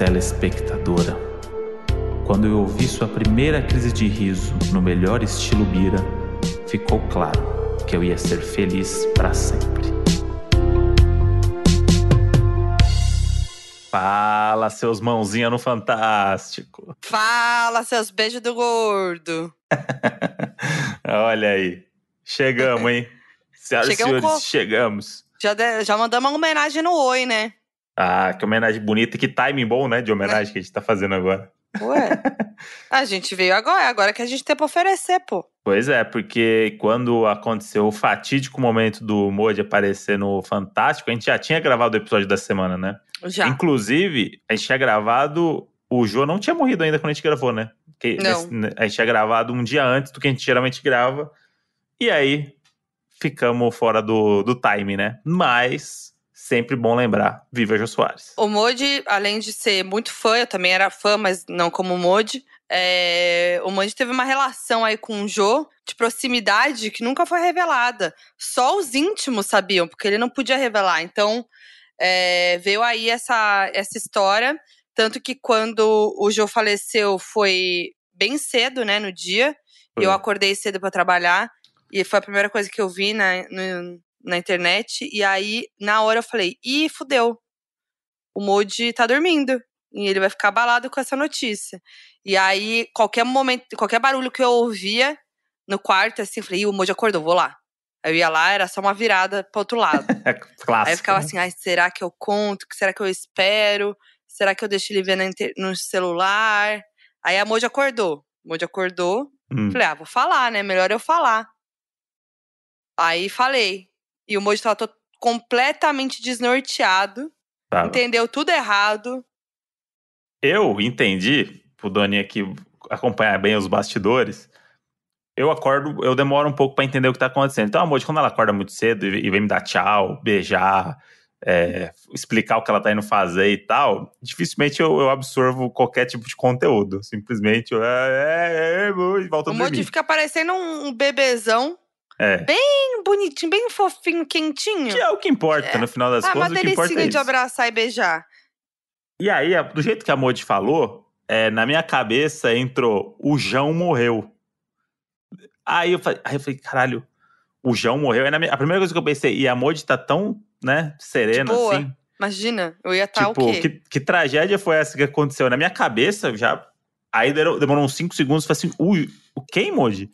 telespectadora. Quando eu ouvi sua primeira crise de riso no melhor estilo Bira, ficou claro que eu ia ser feliz para sempre. Fala, seus mãozinhas no Fantástico. Fala, seus beijos do gordo. Olha aí. Chegamos, hein? Senhoras e Chegamos senhores, chegamos. Já, de- já mandamos uma homenagem no Oi, né? Ah, que homenagem bonita, que timing bom, né? De homenagem que a gente tá fazendo agora. Ué. a gente veio agora, agora que a gente tem pra oferecer, pô. Pois é, porque quando aconteceu o fatídico momento do Modi aparecer no Fantástico, a gente já tinha gravado o episódio da semana, né? Já. Inclusive, a gente tinha gravado. O Jô não tinha morrido ainda quando a gente gravou, né? Que Não. nesse- a gente tinha gravado um dia antes do que a gente geralmente grava. E aí, ficamos fora do, do time, né? Mas, sempre bom lembrar: Viva Jô Soares. O Modi, além de ser muito fã, eu também era fã, mas não como o Modi. é, o Modi teve uma relação aí com o Jô de proximidade que nunca foi revelada. Só os íntimos sabiam, porque ele não podia revelar. Então, é, veio aí essa, essa história. Tanto que quando o Jô faleceu foi bem cedo, né, no dia. Eu acordei cedo pra trabalhar. E foi a primeira coisa que eu vi na, no- na internet. E aí, na hora, eu falei: ih, fudeu. O Moody tá dormindo. E ele vai ficar abalado com essa notícia. E aí, qualquer momento, qualquer barulho que eu ouvia no quarto, assim, eu falei: ih, o Moody acordou, vou lá. Aí eu ia lá, era só uma virada pro outro lado. É clássico. Aí eu ficava né? assim, ai, será que eu conto? Será que eu espero? Será que eu deixo ele ver no celular? Aí a Moji acordou. Moji acordou. Hum. Falei, ah, vou falar, né? Melhor eu falar. Aí falei. E o Moji tava to- completamente desnorteado. Tava. Entendeu tudo errado. Eu entendi, pro Doni aqui acompanhar bem os bastidores. Eu acordo, eu demoro um pouco pra entender o que tá acontecendo. Então, a Moji, quando ela acorda muito cedo e vem me dar tchau, beijar, é, explicar o que ela tá indo fazer e tal, dificilmente eu, eu absorvo qualquer tipo de conteúdo. Simplesmente, eu, é, é, é, Moji, volta a o Moji dormir. fica parecendo um bebezão. É. Bem bonitinho, bem fofinho, quentinho. Que é o que importa, no final das ah, uma contas, o que importa é delicinha de abraçar e beijar. E aí, a- do jeito que a Modi falou, é, na minha cabeça entrou: o João morreu. Aí eu falei, aí eu falei caralho, o João morreu. Aí minha- a primeira coisa que eu pensei, e a Modi tá tão, né, serena boa. assim. Imagina, eu ia estar tipo, o quê? que, que tragédia foi essa que aconteceu? Na minha cabeça, já. Aí demorou, uns 5 segundos, eu falei assim: o, o quem, Modi?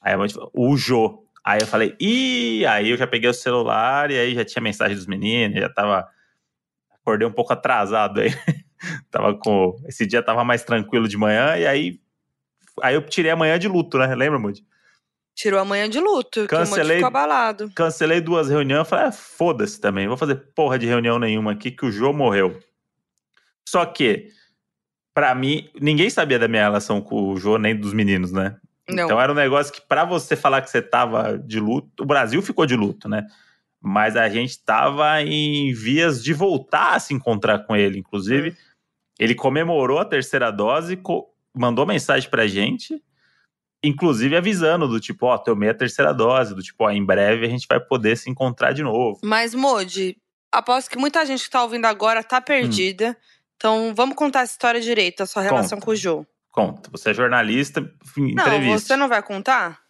Aí a Modi falou: o Jô. Aí eu falei, ih, aí eu já peguei o celular e aí já tinha mensagem dos meninos, já tava. Acordei um pouco atrasado aí. tava com. Esse dia tava mais tranquilo de manhã, e aí. Aí eu tirei a manhã de luto, né? Lembra, Modi? Tirou a manhã de luto, que o Cancelei- ficou abalado. Cancelei duas reuniões, falei, ah, foda-se também, vou fazer porra de reunião nenhuma aqui que o Jô morreu. Só que, pra mim, ninguém sabia da minha relação com o Jô, nem dos meninos, né? Não. Então era um negócio que, pra você falar que você tava de luto, o Brasil ficou de luto, né? Mas a gente tava em vias de voltar a se encontrar com ele. Inclusive, ele comemorou a terceira dose, co- mandou mensagem pra gente, inclusive avisando do tipo, ó, tomei a terceira dose, do tipo, ó, em breve a gente vai poder se encontrar de novo. Mas, Moji, aposto que muita gente que tá ouvindo agora tá perdida. Então, vamos contar essa história direito, a sua relação Conta. com o Jô. Conta, você é jornalista, enfim, Não, entrevista. você não vai contar?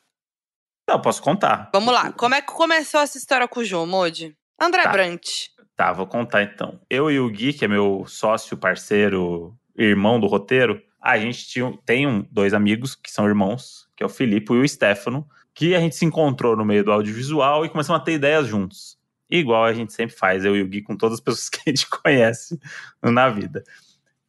Não, posso contar. Vamos lá. Como é que começou essa história com o Jô, Moji? André Tá. Brant. Tá, vou contar então. Eu e o Gui, que é meu sócio, parceiro, irmão do roteiro, a gente tinha, tem um- dois amigos que são irmãos, que é o Filipe e o Stefano, que a gente se encontrou no meio do audiovisual e começamos a ter ideias juntos. Igual a gente sempre faz, eu e o Gui, com todas as pessoas que a gente conhece na vida.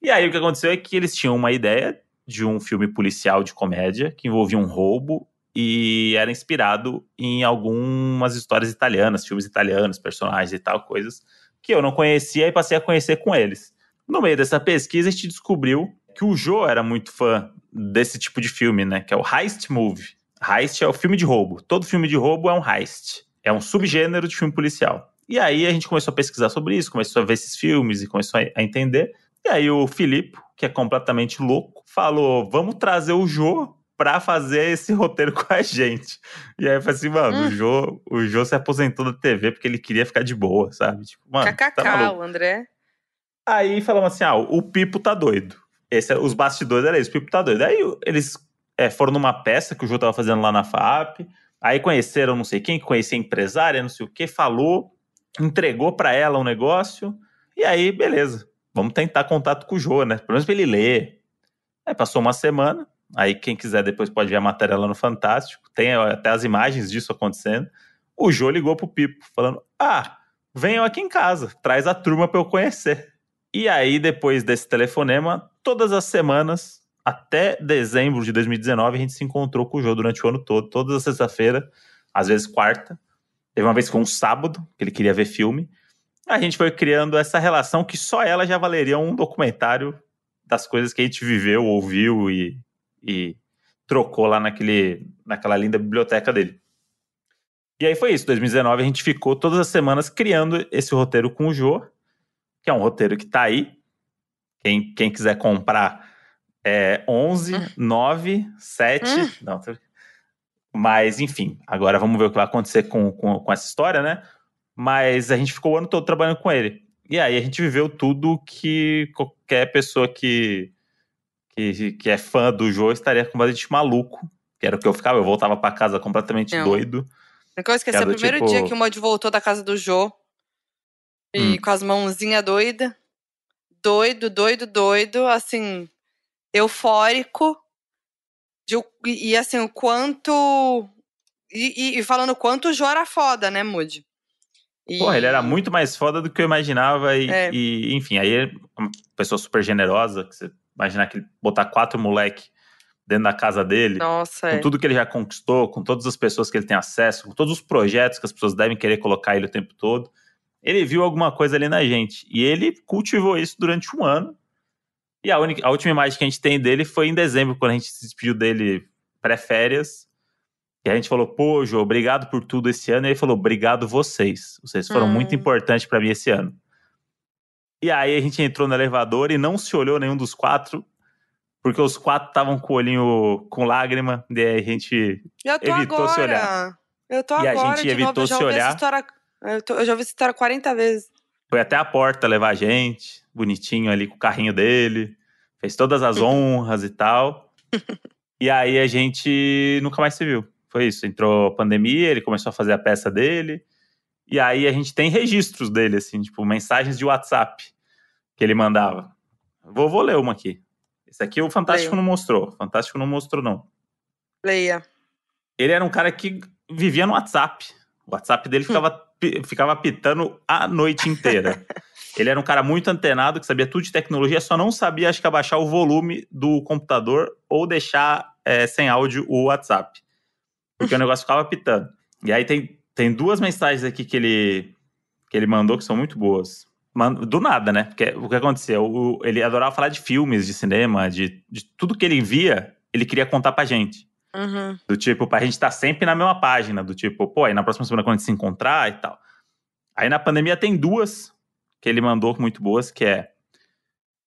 E aí o que aconteceu é que eles tinham uma ideia de um filme policial de comédia que envolvia um roubo e era inspirado em algumas histórias italianas, filmes italianos, personagens e tal, coisas que eu não conhecia e passei a conhecer com eles. No meio dessa pesquisa, a gente descobriu que o Jô era muito fã desse tipo de filme, né? Que é o heist movie. Heist é o filme de roubo. Todo filme de roubo é um heist. É um subgênero de filme policial. E aí a gente começou a pesquisar sobre isso, começou a ver esses filmes e começou a a entender. E aí o Filipe, que é completamente louco, falou: vamos trazer o Jô pra fazer esse roteiro com a gente. E aí eu falei assim, mano, Hum. o, Jô, o Jô se aposentou da TV porque ele queria ficar de boa, sabe? Tipo, mano, KKK, tá o André. Aí falamos assim: ah, o Pipo tá doido. Esse, os bastidores eram isso, o Pipo tá doido. Aí eles é, foram numa peça que o Jô tava fazendo lá na FAP. Aí conheceram não sei quem, conhecia empresária, não sei o que, falou, entregou para ela um negócio. E aí, beleza. Vamos tentar contato com o Jô, né? Pelo menos pra ele ler. Aí passou uma semana. Aí quem quiser depois pode ver a matéria lá no Fantástico. Tem até as imagens disso acontecendo. O Jô ligou pro Pipo, falando: Ah, venham aqui em casa, traz a turma para eu conhecer. E aí, depois desse telefonema, todas as semanas, até dezembro de 2019, a gente se encontrou com o Jô durante o ano todo, toda sexta-feira, às vezes quarta. Teve uma vez foi um sábado, que ele queria ver filme. A gente foi criando essa relação que só ela já valeria um documentário das coisas que a gente viveu, ouviu e, e trocou lá naquele, naquela linda biblioteca dele. E aí foi isso, 2019 a gente ficou todas as semanas criando esse roteiro com o Jô, que é um roteiro que tá aí. Quem, quem quiser comprar é 11, hum. 9, 7. Hum. Não, mas, enfim, agora vamos ver o que vai acontecer com, com, com, essa história, né? Mas a gente ficou o ano todo trabalhando com ele. E aí a gente viveu tudo que qualquer pessoa que, que, que é fã do jogo estaria completamente maluco. Que era o que eu ficava, eu voltava para casa completamente Não. doido. Nunca vou esquecer, o primeiro tipo... dia que o Mod voltou da casa do Jô. E hum. com as mãozinhas doidas. Doido, doido, doido. Assim, eufórico. De, e assim, o quanto. E, e, falando o quanto o Jô era foda, né, Moody? E... Porra, ele era muito mais foda do que eu imaginava. E, é. e, enfim, aí é uma pessoa super generosa. Que você imaginar que ele botar quatro moleque dentro da casa dele. Nossa, com é. tudo que ele já conquistou, com todas as pessoas que ele tem acesso, com todos os projetos que as pessoas devem querer colocar ele o tempo todo. Ele viu alguma coisa ali na gente. E ele cultivou isso durante um ano. E a, única, a última imagem que a gente tem dele foi em dezembro, quando a gente se despediu dele pré-férias. E a gente falou, pô, Jô, obrigado por tudo esse ano. E ele falou, obrigado vocês. Vocês foram hum. muito importantes para mim esse ano. E aí a gente entrou no elevador e não se olhou nenhum dos quatro porque os quatro estavam com o olhinho com lágrima, e aí a gente evitou agora. se olhar. Eu tô e agora, a gente evitou novo, se olhar. História, eu, tô, eu, já ouvi essa história 40 vezes. Foi até a porta levar a gente, bonitinho ali com o carrinho dele, fez todas as honras e tal. e aí a gente nunca mais se viu. Foi isso, entrou a pandemia, ele começou a fazer a peça dele, e aí a gente tem registros dele, assim, tipo, mensagens de WhatsApp que ele mandava. Vou, vou ler uma aqui. Esse aqui o Fantástico Leia. não mostrou. O Fantástico não mostrou, não. Leia. Ele era um cara que vivia no WhatsApp. O WhatsApp dele ficava, ficava pitando a noite inteira. Ele era um cara muito antenado, que sabia tudo de tecnologia, só não sabia, acho que, abaixar o volume do computador ou deixar é, sem áudio o WhatsApp. Porque o negócio ficava pitando. E aí tem, tem duas mensagens aqui que ele, que ele mandou que são muito boas do nada, né? Porque o que aconteceu? O, ele adorava falar de filmes, de cinema, de, de tudo que ele via, ele queria contar pra gente. Uhum. Do tipo, pra gente estar tá sempre na mesma página, do tipo, pô, aí na próxima semana quando a gente se encontrar e tal. Aí na pandemia tem duas que ele mandou muito boas, que é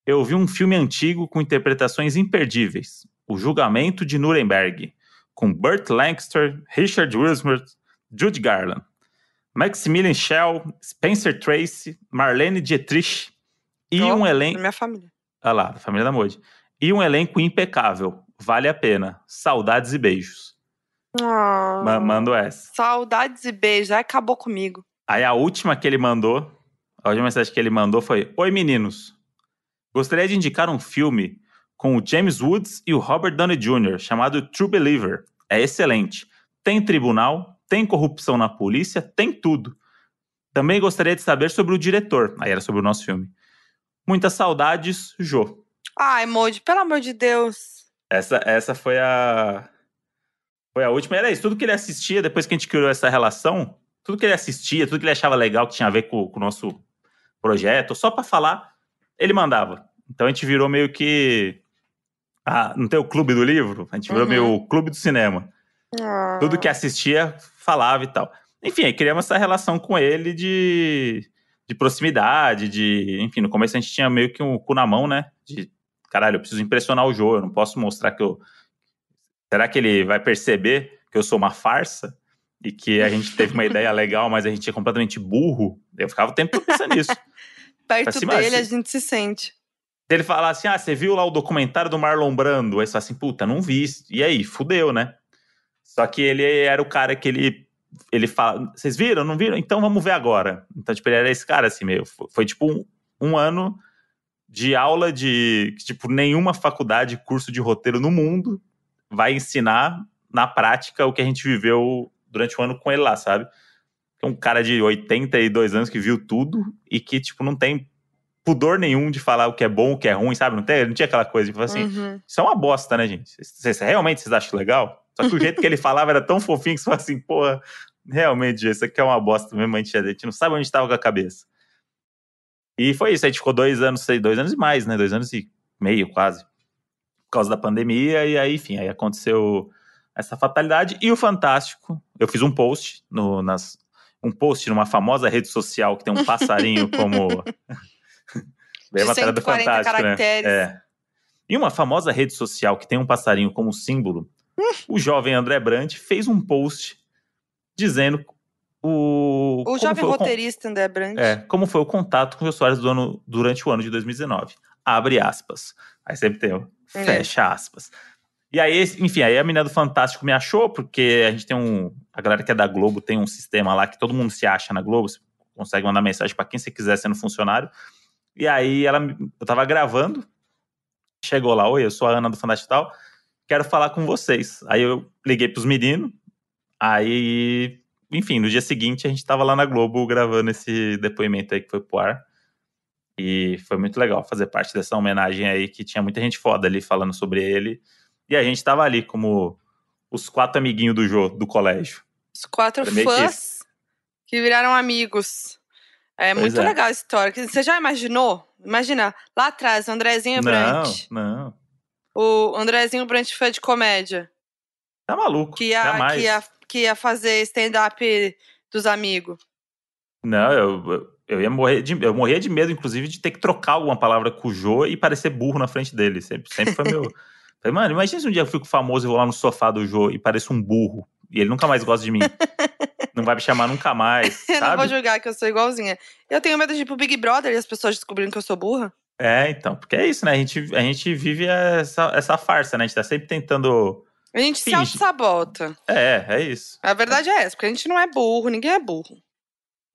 Eu vi um filme antigo com interpretações imperdíveis, O Julgamento de Nuremberg, com Burt Lancaster, Richard Wilsmert, Jude Garland. Maximilian Schell, Spencer Tracy, Marlene Dietrich e oh, um elenco. Minha família. Olha lá, da família da Moji. E um elenco impecável. Vale a pena. Saudades e beijos. Oh, mando essa. Saudades e beijos. Aí acabou comigo. Aí a última que ele mandou, a última mensagem que ele mandou foi: Oi meninos. Gostaria de indicar um filme com o James Woods e o Robert Downey Jr., chamado True Believer. É excelente. Tem tribunal, tem corrupção na polícia, tem tudo. Também gostaria de saber sobre o diretor. Aí era sobre o nosso filme. Muitas saudades, Jô. Ai, Moody, pelo amor de Deus. Essa, essa foi a. Foi a última. Era isso. Tudo que ele assistia, depois que a gente criou essa relação, tudo que ele assistia, tudo que ele achava legal que tinha a ver com, com o nosso projeto, só para falar, ele mandava. Então a gente virou meio que. Ah, não tem o clube do livro? A gente virou uhum. meio o clube do cinema. Ah. Tudo que assistia falava e tal. Enfim, aí criamos essa relação com ele de, de proximidade, de. Enfim, no começo a gente tinha meio que um cu na mão, né? De caralho, eu preciso impressionar o jogo, eu não posso mostrar que eu. Será que ele vai perceber que eu sou uma farsa? E que a gente teve uma ideia legal, mas a gente é completamente burro? Eu ficava o tempo pensando nisso. perto cima, dele, a gente se sente. Ele fala assim: ah, você viu lá o documentário do Marlon Brando? Aí você fala assim, puta, não vi. E aí, fudeu, né? Só que ele era o cara que ele. Ele fala, vocês viram? Não viram? Então vamos ver agora. Então, tipo, ele era esse cara, assim, meio. Foi, foi, tipo um, um ano de aula de. Tipo, nenhuma faculdade, curso de roteiro no mundo vai ensinar na prática o que a gente viveu durante o ano com ele lá, sabe? Um cara de 82 anos que viu tudo e que, tipo, não tem pudor nenhum de falar o que é bom, o que é ruim, sabe? Não, tem, não tinha aquela coisa de falar assim, Uhum. isso é uma bosta, né, gente? Vocês, realmente vocês acham legal? Só que o jeito que ele falava era tão fofinho que você fala assim, porra, realmente, gente, isso aqui é uma bosta mesmo, a gente, a gente não sabe onde estava com a cabeça. E foi isso, a gente ficou dois anos, sei, dois anos e mais, né? Dois anos e meio, quase. Por causa da pandemia, e aí, enfim, aí aconteceu essa fatalidade. E o Fantástico, eu fiz um post no, nas. Um post numa famosa rede social que tem um passarinho como. A De matéria do 140 Fantástico, caracteres. né? É. E uma famosa rede social que tem um passarinho como símbolo, o jovem André Brandt fez um post dizendo o. O jovem roteirista André Brandt. é, como foi o contato com os usuários do ano, durante o ano de 2019. Abre aspas. Aí sempre tem o É. fecha aspas. E aí, enfim, aí a menina do Fantástico me achou, porque a gente tem um. A galera que é da Globo tem um sistema lá que todo mundo se acha na Globo. Você consegue mandar mensagem pra quem você quiser sendo funcionário. E aí ela, eu tava gravando, chegou lá, oi, eu sou a Ana do Fantástico e tal, quero falar com vocês. Aí eu liguei pros meninos, aí, enfim, no dia seguinte a gente tava lá na Globo gravando esse depoimento aí que foi pro ar. E foi muito legal fazer parte dessa homenagem aí, que tinha muita gente foda ali falando sobre ele. E a gente tava ali como os quatro amiguinhos do Jô, do colégio. Os quatro que fãs que viraram amigos. É Pois muito é. legal a história. Você já imaginou? Imagina, lá atrás, o Andrezinho não, Brandt. não. O Andrezinho Brandt foi de comédia. Tá maluco. Que ia, Jamais. que ia, que ia fazer stand-up dos amigos. Não, eu, eu- eu ia morrer de, eu morria de medo, inclusive, de ter que trocar alguma palavra com o Jô e parecer burro na frente dele. Sempre, sempre foi meu. Falei, mano, imagina se um dia eu fico famoso e vou lá no sofá do Jô e pareço um burro. E ele nunca mais gosta de mim. não vai me chamar nunca mais. Eu não vou Sabe? julgar que eu sou igualzinha. Eu tenho medo de ir pro Big Brother e as pessoas descobrindo que eu sou burra. É, então, porque é isso, né? A gente, a gente vive essa, essa farsa, né? A gente tá sempre tentando. A gente se Finge. auto-sabota. É, é isso. A verdade é essa, porque a gente não é burro, ninguém é burro.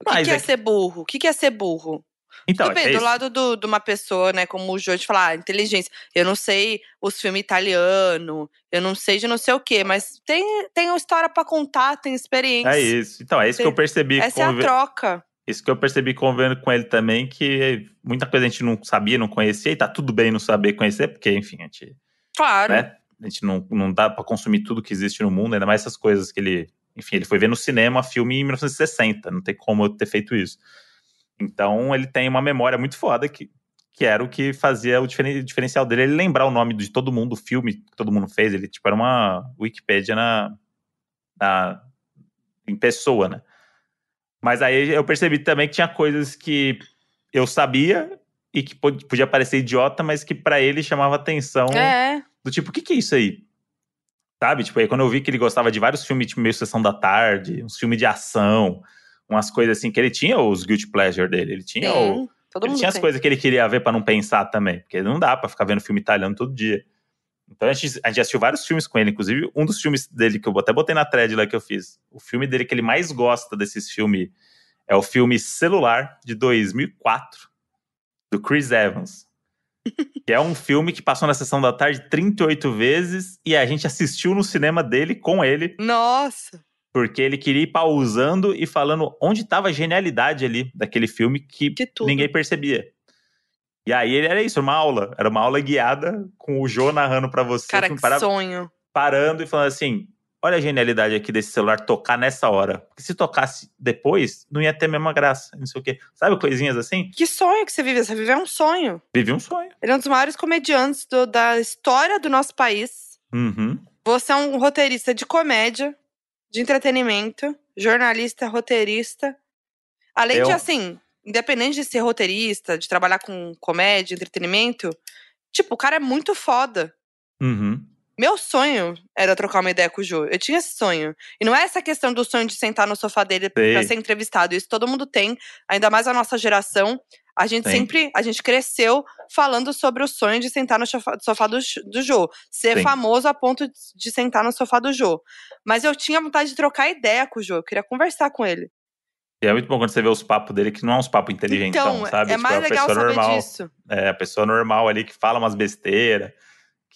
O que, que é, é que- ser burro? O que, que é ser burro? Então, Tudo bem, é do lado do- de uma pessoa, né, como o Jô, de falar, ah, inteligência. Eu não sei os filmes italiano, eu não sei de não sei o quê, mas tem, tem uma história pra contar, tem experiência. É isso. Então, é isso que eu percebi. Essa é a troca. Isso que eu percebi convivendo com ele também, que muita coisa a gente não sabia, não conhecia, e tá tudo bem não saber conhecer, porque, enfim, a gente, Claro. né, a gente não, não dá pra consumir tudo que existe no mundo, ainda mais essas coisas que ele. Enfim, ele foi ver no cinema filme em 1960, não tem como eu ter feito isso. Então, ele tem uma memória muito foda, que, que era o que fazia o diferen- diferencial dele, ele lembrar o nome de todo mundo, o filme que todo mundo fez, ele, tipo, era uma Wikipédia na, na, em pessoa, né? Mas aí eu percebi também que tinha coisas que eu sabia e que pod- podia parecer idiota, mas que pra ele chamava atenção É. do tipo, o que que é isso aí? Sabe? Tipo, aí quando eu vi que ele gostava de vários filmes, tipo, meio Sessão da Tarde, uns filmes de ação, umas coisas assim, que ele tinha os guilty pleasure dele, ele tinha o... Tem. Todo Ele mundo tinha as coisas que ele queria ver pra não pensar também, porque não dá pra ficar vendo filme italiano todo dia. Então a gente, a gente assistiu vários filmes com ele, inclusive um dos filmes dele que eu até botei na thread lá que eu fiz. O filme dele que ele mais gosta desses filmes é o filme Celular de 2004 do Chris Evans. que é um filme que passou na sessão da tarde 38 vezes e a gente assistiu no cinema dele com ele Nossa. Porque ele queria ir pausando e falando onde estava a genialidade ali daquele filme que tudo. ninguém percebia. E aí ele era isso, uma aula. Era uma aula guiada com o Jô narrando pra você. Cara, assim, que para- sonho. parando e falando assim: olha a genialidade aqui desse celular tocar nessa hora. Porque se tocasse depois, não ia ter a mesma graça. Não sei o quê. Sabe coisinhas assim? Que sonho que você vive. Você vive um sonho. Vivi um sonho. Ele é um dos maiores comediantes do- da história do nosso país. Uhum. Você é um roteirista de comédia, de entretenimento, jornalista, roteirista. Além Eu- de, assim, independente de ser roteirista, de trabalhar com comédia, entretenimento, tipo, o cara é muito foda. Uhum. Meu sonho era trocar uma ideia com o Jô. Eu tinha esse sonho. E não é essa questão do sonho de sentar no sofá dele Sei. pra ser entrevistado. Isso todo mundo tem, ainda mais a nossa geração. A gente Sim. sempre, a gente cresceu falando sobre o sonho de sentar no sofá, do, do Jô. Ser Sim. famoso a ponto de, sentar no sofá do Jô. Mas eu tinha vontade de trocar ideia com o Jô. Eu queria conversar com ele. E é muito bom quando você vê os papos dele, que não é uns papos inteligentão, então, sabe? é Tipo, mais a legal pessoa saber normal. disso. É, a pessoa normal ali que fala umas besteiras,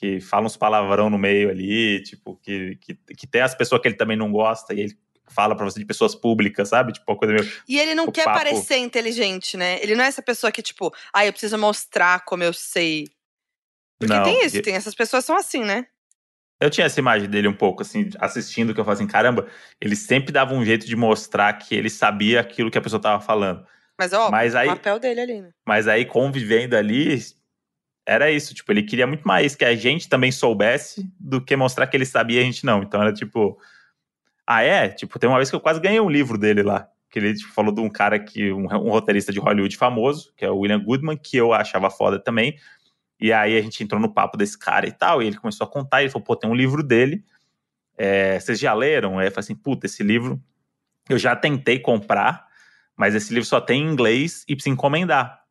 que fala uns palavrão no meio ali, tipo, que, que, que tem as pessoas que ele também não gosta e ele fala pra você de pessoas públicas, sabe? Tipo, uma coisa meio. E ele não quer papo. parecer inteligente, né? Ele não é essa pessoa que, tipo, ah, eu preciso mostrar como eu sei. Porque não. tem isso, tem essas pessoas são assim, né? Eu tinha essa imagem dele um pouco, assim, assistindo, que eu falei assim, caramba, ele sempre dava um jeito de mostrar que ele sabia aquilo que a pessoa tava falando. Mas, ó, Mas aí- o papel dele ali, né? Mas aí, convivendo ali, era isso. Tipo, ele queria muito mais que a gente também soubesse do que mostrar que ele sabia e a gente não. Então era tipo. Ah, é? Tipo, tem uma vez que eu quase ganhei um livro dele lá. Que ele tipo, falou de um cara que. Um, um roteirista de Hollywood famoso, que é o William Goodman, que eu achava foda também. E aí a gente entrou no papo desse cara e tal, e ele começou a contar, e ele falou, pô, tem um livro dele. é, vocês já leram? Aí eu falei assim, puta, esse livro eu já tentei comprar, mas esse livro só tem em inglês e precisa encomendar.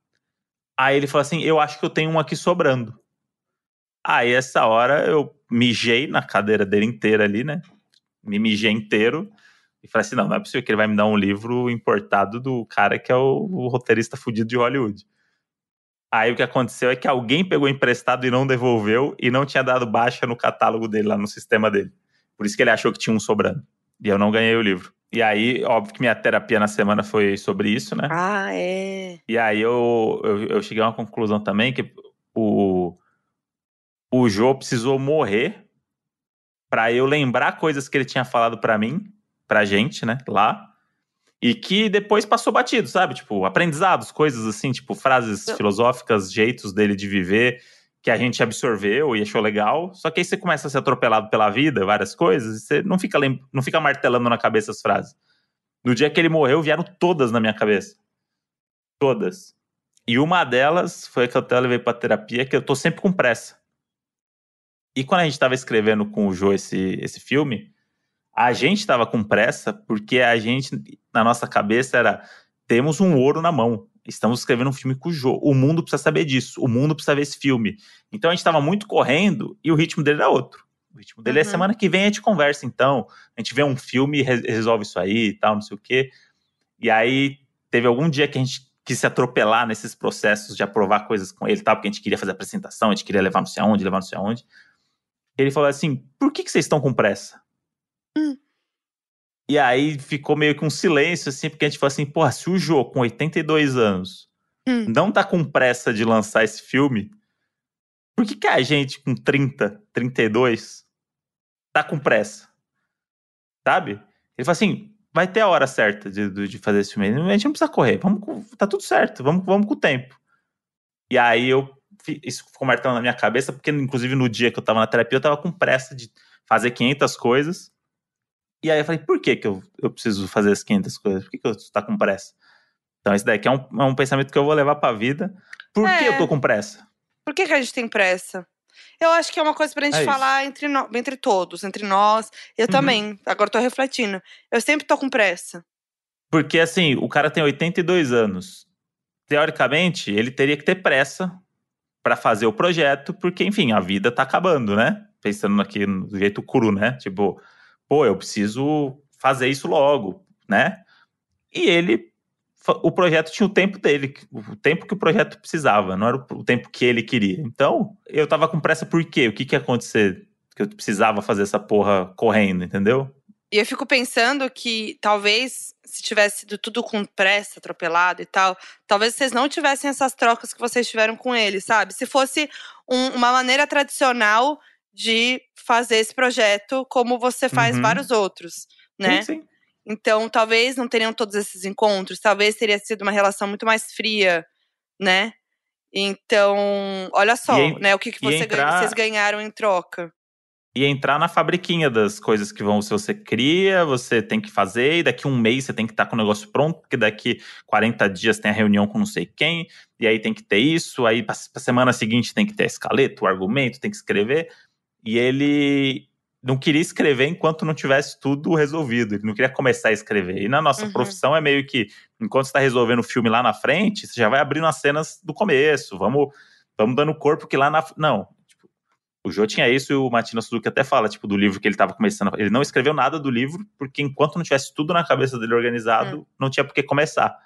Aí ele falou assim: Eu acho que eu tenho um aqui sobrando. Aí, essa hora, eu mijei na cadeira dele inteira ali, né? Me mijei inteiro. E falei assim: Não, não é possível que ele vai me dar um livro importado do cara que é o, o roteirista fudido de Hollywood. Aí o que aconteceu é que alguém pegou emprestado e não devolveu e não tinha dado baixa no catálogo dele, lá no sistema dele. Por isso que ele achou que tinha um sobrando. E eu não ganhei o livro. E aí, óbvio que minha terapia na semana foi sobre isso, né? Ah, é. E aí eu, eu, eu cheguei a uma conclusão também que o, o Jô precisou morrer pra eu lembrar coisas que ele tinha falado pra mim, pra gente, né, lá. E que depois passou batido, sabe? Tipo, aprendizados, coisas assim, tipo, frases Eu- filosóficas, jeitos dele de viver, que a gente absorveu e achou legal. Só que aí você começa a ser atropelado pela vida, várias coisas, e você não fica, não fica martelando na cabeça as frases. No dia que ele morreu, vieram todas na minha cabeça. Todas. E uma delas foi a que eu até levei pra terapia, que eu tô sempre com pressa. E quando a gente tava escrevendo com o Jô esse, esse filme, a gente tava com pressa porque a gente, na nossa cabeça, era: temos um ouro na mão. Estamos escrevendo um filme com o mundo precisa saber disso. O mundo precisa ver esse filme. Então a gente tava muito correndo e o ritmo dele era outro. O ritmo dele é Uhum. semana que vem a gente conversa, então. A gente vê um filme e re- resolve isso aí e tal, não sei o quê. E aí teve algum dia que a gente quis se atropelar nesses processos de aprovar coisas com ele, tal, porque a gente queria fazer apresentação, a gente queria levar não sei aonde, levar não sei aonde. Ele falou assim: por que, que vocês estão com pressa? Hum. E aí ficou meio que um silêncio, assim, porque a gente falou assim: porra, se o Jô, com 82 anos, Hum. não tá com pressa de lançar esse filme, por que, que a gente, com 30, 32, tá com pressa? Sabe? Ele falou assim: vai ter a hora certa de, de fazer esse filme. A gente não precisa correr, vamos com- tá tudo certo, vamos, vamos com o tempo. E aí eu isso ficou martelando na minha cabeça, porque inclusive no dia que eu tava na terapia, eu tava com pressa de fazer 500 coisas. E aí eu falei, por que que eu, eu preciso fazer as 500 coisas? Por que que eu tá com pressa? Então esse daqui é um, é um pensamento que eu vou levar pra vida. Por que É. eu tô com pressa? Por que, que a gente tem pressa? Eu acho que é uma coisa pra gente É falar entre, no- entre todos, entre nós. Eu Uhum. também. Agora tô refletindo. Eu sempre tô com pressa. Porque assim, o cara tem 82 anos. Teoricamente, ele teria que ter pressa pra fazer o projeto, porque enfim, a vida tá acabando, né? Pensando aqui no jeito cru, né? Tipo, pô, eu preciso fazer isso logo, né? E ele o projeto tinha o tempo dele, o tempo que o projeto precisava, não era o o tempo que ele queria. Então, eu tava com pressa por quê? O que que ia acontecer? Que eu precisava fazer essa porra correndo, entendeu? E eu fico pensando que talvez, se tivesse sido tudo com pressa, atropelado e tal, talvez vocês não tivessem essas trocas que vocês tiveram com ele, sabe? Se fosse um- uma maneira tradicional de fazer esse projeto, como você faz Uhum. vários outros, né? Sim, sim. Então, talvez não teriam todos esses encontros, talvez teria sido uma relação muito mais fria, né? Então, olha só, E né? O que, que você ganha- entrar- vocês ganharam em troca. e entrar na fabriquinha das coisas que vão, se você cria, você tem que fazer, e daqui um mês você tem que estar com o negócio pronto, porque daqui 40 dias tem a reunião com não sei quem, e aí tem que ter isso, aí pra semana seguinte tem que ter a escaleta, o argumento, tem que escrever. E ele não queria escrever enquanto não tivesse tudo resolvido. Ele não queria começar a escrever. E na nossa Uhum. profissão é meio que, enquanto você tá resolvendo o filme lá na frente, você já vai abrindo as cenas do começo. Vamos, vamos dando corpo que lá na. Não. Tipo, o Jô tinha isso e o Matina Suzuki até fala, tipo, do livro que ele tava começando. Ele não escreveu nada do livro, porque enquanto não tivesse tudo na cabeça dele organizado, Hum. não tinha por que começar.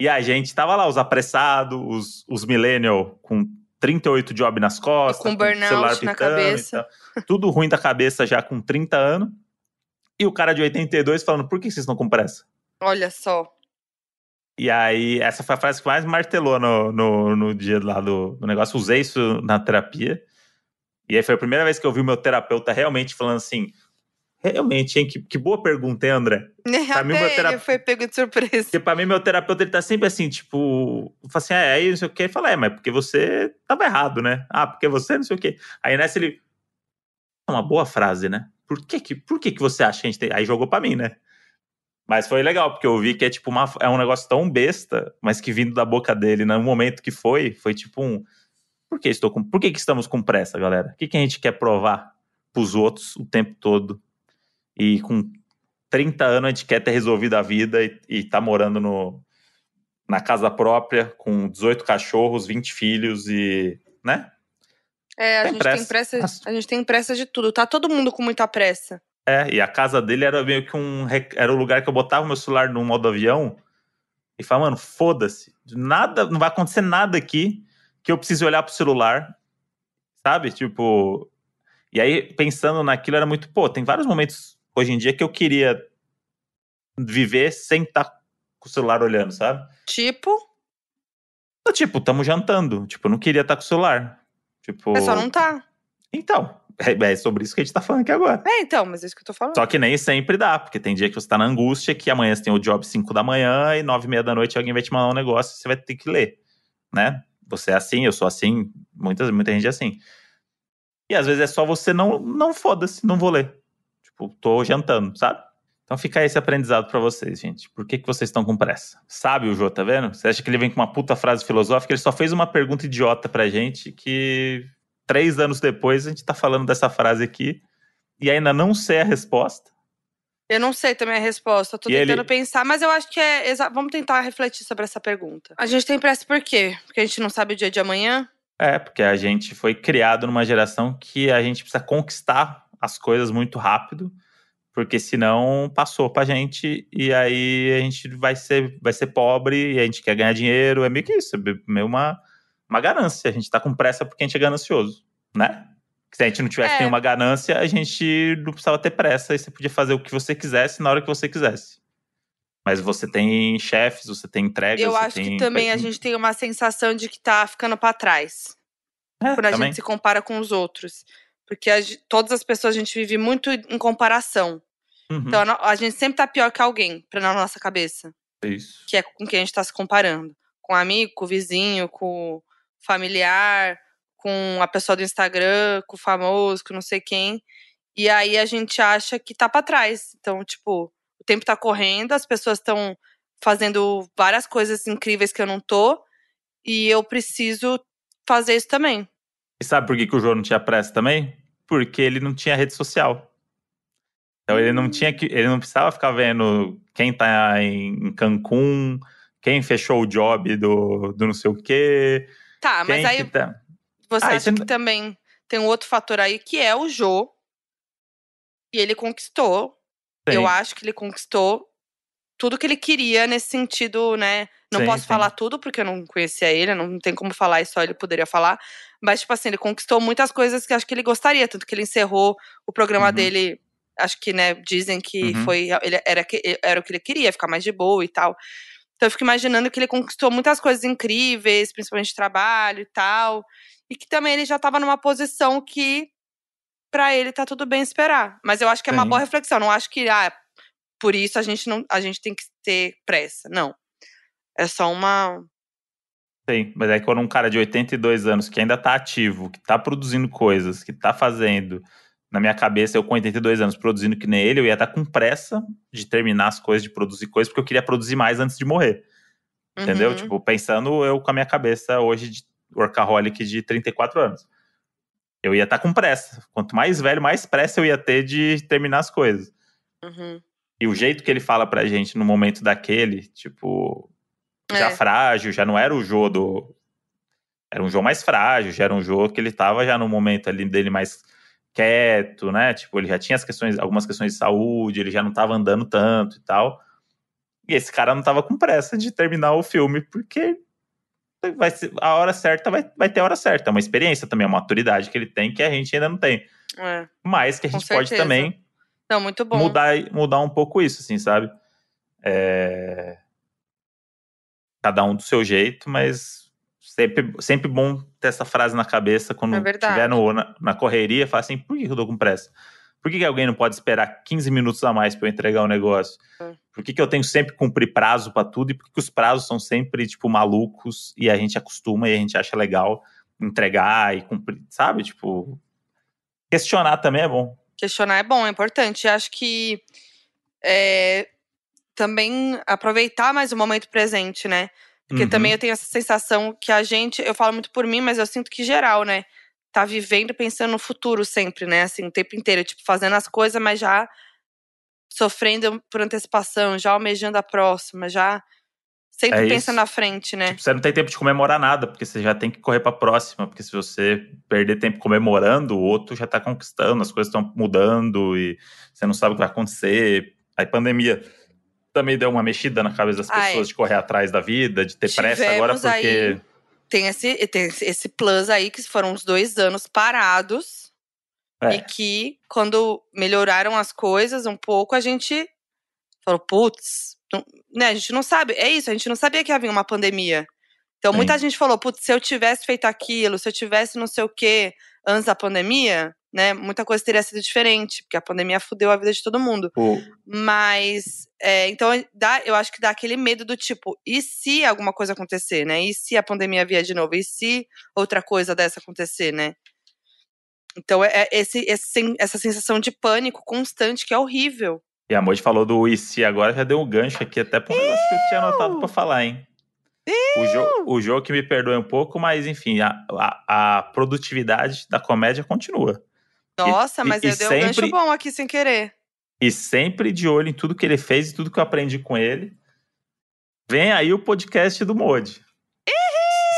E a gente tava lá, os apressados, os, os millennial com 38 job nas costas, com burnout celular na pitando e cabeça. Tudo ruim da cabeça já com 30 anos. E o cara de 82 falando, por que vocês estão com pressa? Olha só. E aí, essa foi a frase que mais martelou no, no, no dia lá do, do negócio. Usei isso na terapia. E aí foi a primeira vez que eu vi o meu terapeuta realmente falando assim: realmente, hein? Que, que boa pergunta, hein, André? Até mim, meu foi pego de surpresa. Porque pra mim, meu terapeuta, ele tá sempre assim, tipo, fala assim, é, aí não sei o que. Ele fala, é, mas porque você tava errado, né? Ah, porque você não sei o que. Aí nessa ele. É uma boa frase, né? Por que que, por que que você acha que a gente tem. Aí jogou pra mim, né? Mas foi legal, porque eu vi que é tipo uma, é um negócio tão besta, mas que vindo da boca dele, no momento que foi, foi tipo um. Por que estou com. Por que, que estamos com pressa, galera? O que, que a gente quer provar pros outros o tempo todo? E com 30 anos a gente quer ter resolvido a vida e, e tá morando no, na casa própria, com 18 cachorros, 20 filhos e. né? É, a Tem gente tem pressa. A gente tem pressa de tudo. Tá todo mundo com muita pressa. É, e a casa dele era meio que um. Era o lugar que eu botava meu celular no modo avião e falava, mano, foda-se. Nada, não vai acontecer nada aqui que eu precise olhar pro celular, sabe? Tipo. E aí, pensando naquilo, era muito, pô, tem vários momentos hoje em dia que eu queria viver sem estar com o celular olhando, sabe? Tipo, Tipo, tamo jantando. Tipo, eu não queria estar com o celular. Tipo. o pessoal não tá. Então, é, é sobre isso que a gente tá falando aqui agora. É, então, mas é isso que eu tô falando. Só que nem sempre dá, porque tem dia que você tá na angústia, que amanhã você tem o job 5 da manhã e 9 e meia da noite alguém vai te mandar um negócio e você vai ter que ler, né? Você é assim, eu sou assim, muitas, muita gente é assim. E às vezes é só você não, não foda-se, não vou ler. Tipo, tô jantando, sabe? Então fica esse aprendizado pra vocês, gente. Por que, que vocês estão com pressa? Sabe o Jô, tá vendo? Você acha que ele vem com uma puta frase filosófica? Ele só fez uma pergunta idiota pra gente que três anos depois a gente tá falando dessa frase aqui e ainda não sei a resposta. Eu não sei também a resposta. Eu tô E tentando ele- pensar, mas eu acho que é. exa- Vamos tentar refletir sobre essa pergunta. A gente tem pressa por quê? Porque a gente não sabe o dia de amanhã? É, porque a gente foi criado numa geração que a gente precisa conquistar as coisas muito rápido, porque senão passou pra gente e aí a gente vai ser, vai ser pobre e a gente quer ganhar dinheiro. É meio que isso, é meio uma, uma ganância. A gente tá com pressa porque a gente é ganancioso, né? Se a gente não tivesse É. nenhuma ganância, a gente não precisava ter pressa e você podia fazer o que você quisesse na hora que você quisesse. Mas você tem chefes, você tem entregas. Eu acho que tem- também a gente tem uma sensação de que tá ficando pra trás. É, Quando a também. gente se compara com os outros. Porque a todas as pessoas a gente vive muito em comparação. Uhum, Então a a gente sempre tá pior que alguém, pra na nossa cabeça. isso. Que é com quem a gente tá se comparando. Com amigo, com o vizinho, com o familiar, com a pessoa do Instagram, com o famoso, com não sei quem. E aí a gente acha que tá pra trás. Então, tipo, o tempo tá correndo, as pessoas estão fazendo várias coisas incríveis que eu não tô. E eu preciso fazer isso também. E sabe por que, que o João não tinha pressa também? Porque ele não tinha rede social. Então ele não tinha que. Ele não precisava ficar vendo quem tá em Cancún, quem fechou o job do, do não sei o quê. Tá, mas aí tá. você Ah, acha isso é- que também tem um outro fator aí que é o Jô. E ele conquistou. Sim. Eu acho que ele conquistou tudo que ele queria nesse sentido, né? Não Sim, posso sim. falar tudo porque eu não conhecia ele, não tem como falar, e só ele poderia falar. Mas, tipo assim, ele conquistou muitas coisas que acho que ele gostaria, tanto que ele encerrou o programa Uhum. dele. Acho que, né, dizem que Uhum. foi. Ele era, era o que ele queria, ficar mais de boa e tal. Então eu fico imaginando que ele conquistou muitas coisas incríveis, principalmente de trabalho e tal. E que também ele já tava numa posição que pra ele tá tudo bem esperar. Mas eu acho que é uma Sim. boa reflexão. Não acho que, ah, por isso a gente não a gente tem que ter pressa. Não. É só uma. Sim, mas aí quando um cara de 82 anos que ainda tá ativo, que tá produzindo coisas, que tá fazendo. Na minha cabeça, eu com 82 anos produzindo que nem ele, eu ia estar com pressa de terminar as coisas, de produzir coisas, porque eu queria produzir mais antes de morrer. Entendeu? Uhum. Tipo, pensando eu com a minha cabeça hoje de workaholic de 34 anos. eu ia estar tá com pressa. Quanto mais velho, mais pressa eu ia ter de terminar as coisas. Uhum. E o jeito que ele fala pra gente no momento daquele, tipo, já é. frágil, já não era o jogo do. Era um jogo mais frágil, já era um jogo que ele tava já no momento ali dele mais quieto, né? Tipo, ele já tinha as questões, algumas questões de saúde, ele já não tava andando tanto e tal. E esse cara não tava com pressa de terminar o filme, porque vai ser, a hora certa vai, vai ter a hora certa. É uma experiência também, é uma maturidade que ele tem que a gente ainda não tem. É, Mas que a gente pode também não, muito bom. mudar, mudar um pouco isso, assim, sabe? É... Cada um do seu jeito, mas sempre, sempre bom ter essa frase na cabeça quando é estiver no, na, na correria, falar assim, por que eu tô com pressa? Por que, que alguém não pode esperar 15 minutos a mais para eu entregar o negócio? É. Por que, que eu tenho sempre que cumprir prazo para tudo? E por que, que os prazos são sempre, tipo, malucos e a gente acostuma e a gente acha legal entregar e cumprir, sabe? Tipo, questionar também é bom. Questionar é bom, é importante. Acho que é, também aproveitar mais o momento presente, né? Porque uhum. também eu tenho essa sensação que a gente, eu falo muito por mim, mas eu sinto que geral, né? tá vivendo pensando no futuro sempre, né? Assim, o tempo inteiro, tipo, fazendo as coisas, mas já sofrendo por antecipação, já almejando a próxima, já sempre é pensa na frente, né? Tipo, você não tem tempo de comemorar nada, porque você já tem que correr para a próxima, porque se você perder tempo comemorando, o outro já tá conquistando, as coisas estão mudando e você não sabe o que vai acontecer. Aí pandemia também deu uma mexida na cabeça das pessoas Ai. de correr atrás da vida, de ter pressa agora porque aí tem esse, tem esse plus aí, que foram uns dois anos parados. É. E que, quando melhoraram as coisas um pouco, a gente falou, putz, né, a gente não sabe. É isso, a gente não sabia que havia uma pandemia. Então, Sim. muita gente falou, putz, se eu tivesse feito aquilo, se eu tivesse não sei o quê antes da pandemia, né, muita coisa teria sido diferente, porque a pandemia fudeu a vida de todo mundo. Mas, é, então, dá, eu acho que dá aquele medo do tipo, e se alguma coisa acontecer, né? E se a pandemia vier de novo? E se outra coisa dessa acontecer, né? Então, é, é esse, esse, essa sensação de pânico constante que é horrível. E a Moji falou do se agora, já deu um gancho aqui até para um negócio que eu tinha anotado para falar, hein? O, jo o jogo que me perdoe um pouco, mas enfim, a, a, a produtividade da comédia continua. Nossa, e, mas e, eu dei sempre, um gancho bom aqui sem querer. E sempre de olho em tudo que ele fez e tudo que eu aprendi com ele. Vem aí o podcast do Modi.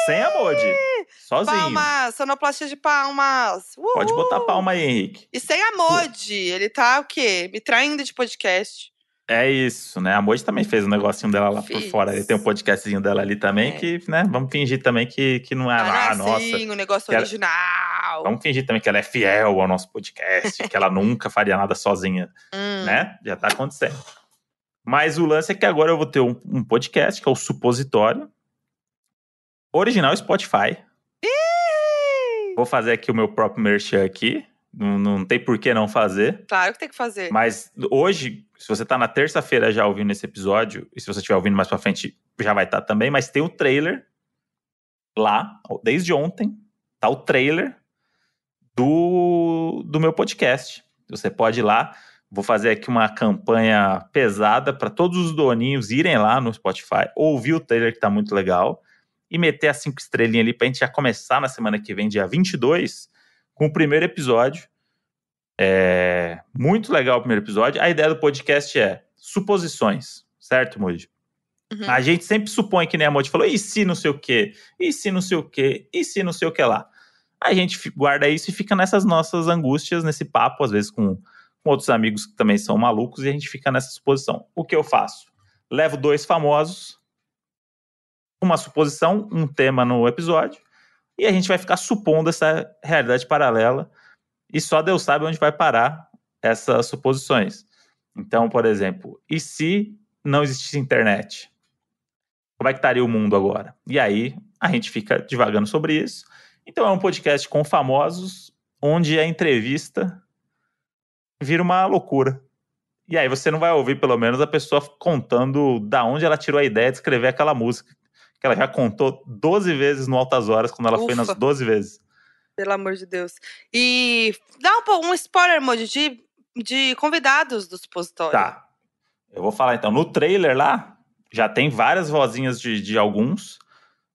Sem a Modi. Sozinho. Palmas, sonoplastia de palmas. Uhul. Pode botar palma aí, Henrique. E sem a Modi. Ele tá o quê? Me traindo de podcast. É isso, né? A Moji também fez um negocinho dela lá Fiz. por fora. Ele tem um podcastzinho dela ali também, é. que, né? Vamos fingir também que, que não é ah, ah nossa. Sim, o negócio original. Ela, vamos fingir também que ela é fiel ao nosso podcast, que ela nunca faria nada sozinha, hum. né? Já tá acontecendo. Mas o lance é que agora eu vou ter um, um podcast, que é o Supositório. Original Spotify. Vou fazer aqui o meu próprio merchan aqui. Não, não tem por que não fazer. Claro que tem que fazer. Mas hoje, se você tá na terça-feira já ouvindo esse episódio, e se você estiver ouvindo mais pra frente, já vai estar tá também, mas tem o trailer lá, desde ontem, tá o trailer do, do meu podcast. Você pode ir lá. Vou fazer aqui uma campanha pesada para todos os doninhos irem lá no Spotify, ouvir o trailer que tá muito legal e meter as cinco estrelinhas ali pra gente já começar na semana que vem, dia 22, com o primeiro episódio. É muito legal o primeiro episódio. A ideia do podcast é suposições, certo, Moody? Uhum. A gente sempre supõe que nem a Moody falou, e se não sei o quê? E se não sei o quê? E se não sei o que lá? A gente guarda isso e fica nessas nossas angústias, nesse papo, às vezes com, com outros amigos que também são malucos, e a gente fica nessa suposição. O que eu faço? Levo dois famosos, uma suposição, um tema no episódio, e a gente vai ficar supondo essa realidade paralela e só Deus sabe onde vai parar essas suposições. Então, por exemplo, e se não existisse internet? Como é que estaria o mundo agora? E aí a gente fica divagando sobre isso. Então é um podcast com famosos, onde a entrevista vira uma loucura. E aí você não vai ouvir, pelo menos, a pessoa contando da onde ela tirou a ideia de escrever aquela música que ela já contou 12 vezes no Altas Horas, quando ela Ufa. foi nas 12 vezes. Pelo amor de Deus. E dá um, um spoiler, Moody, de, de convidados do supositório. Tá. Eu vou falar então. No trailer lá, já tem várias vozinhas de, de alguns,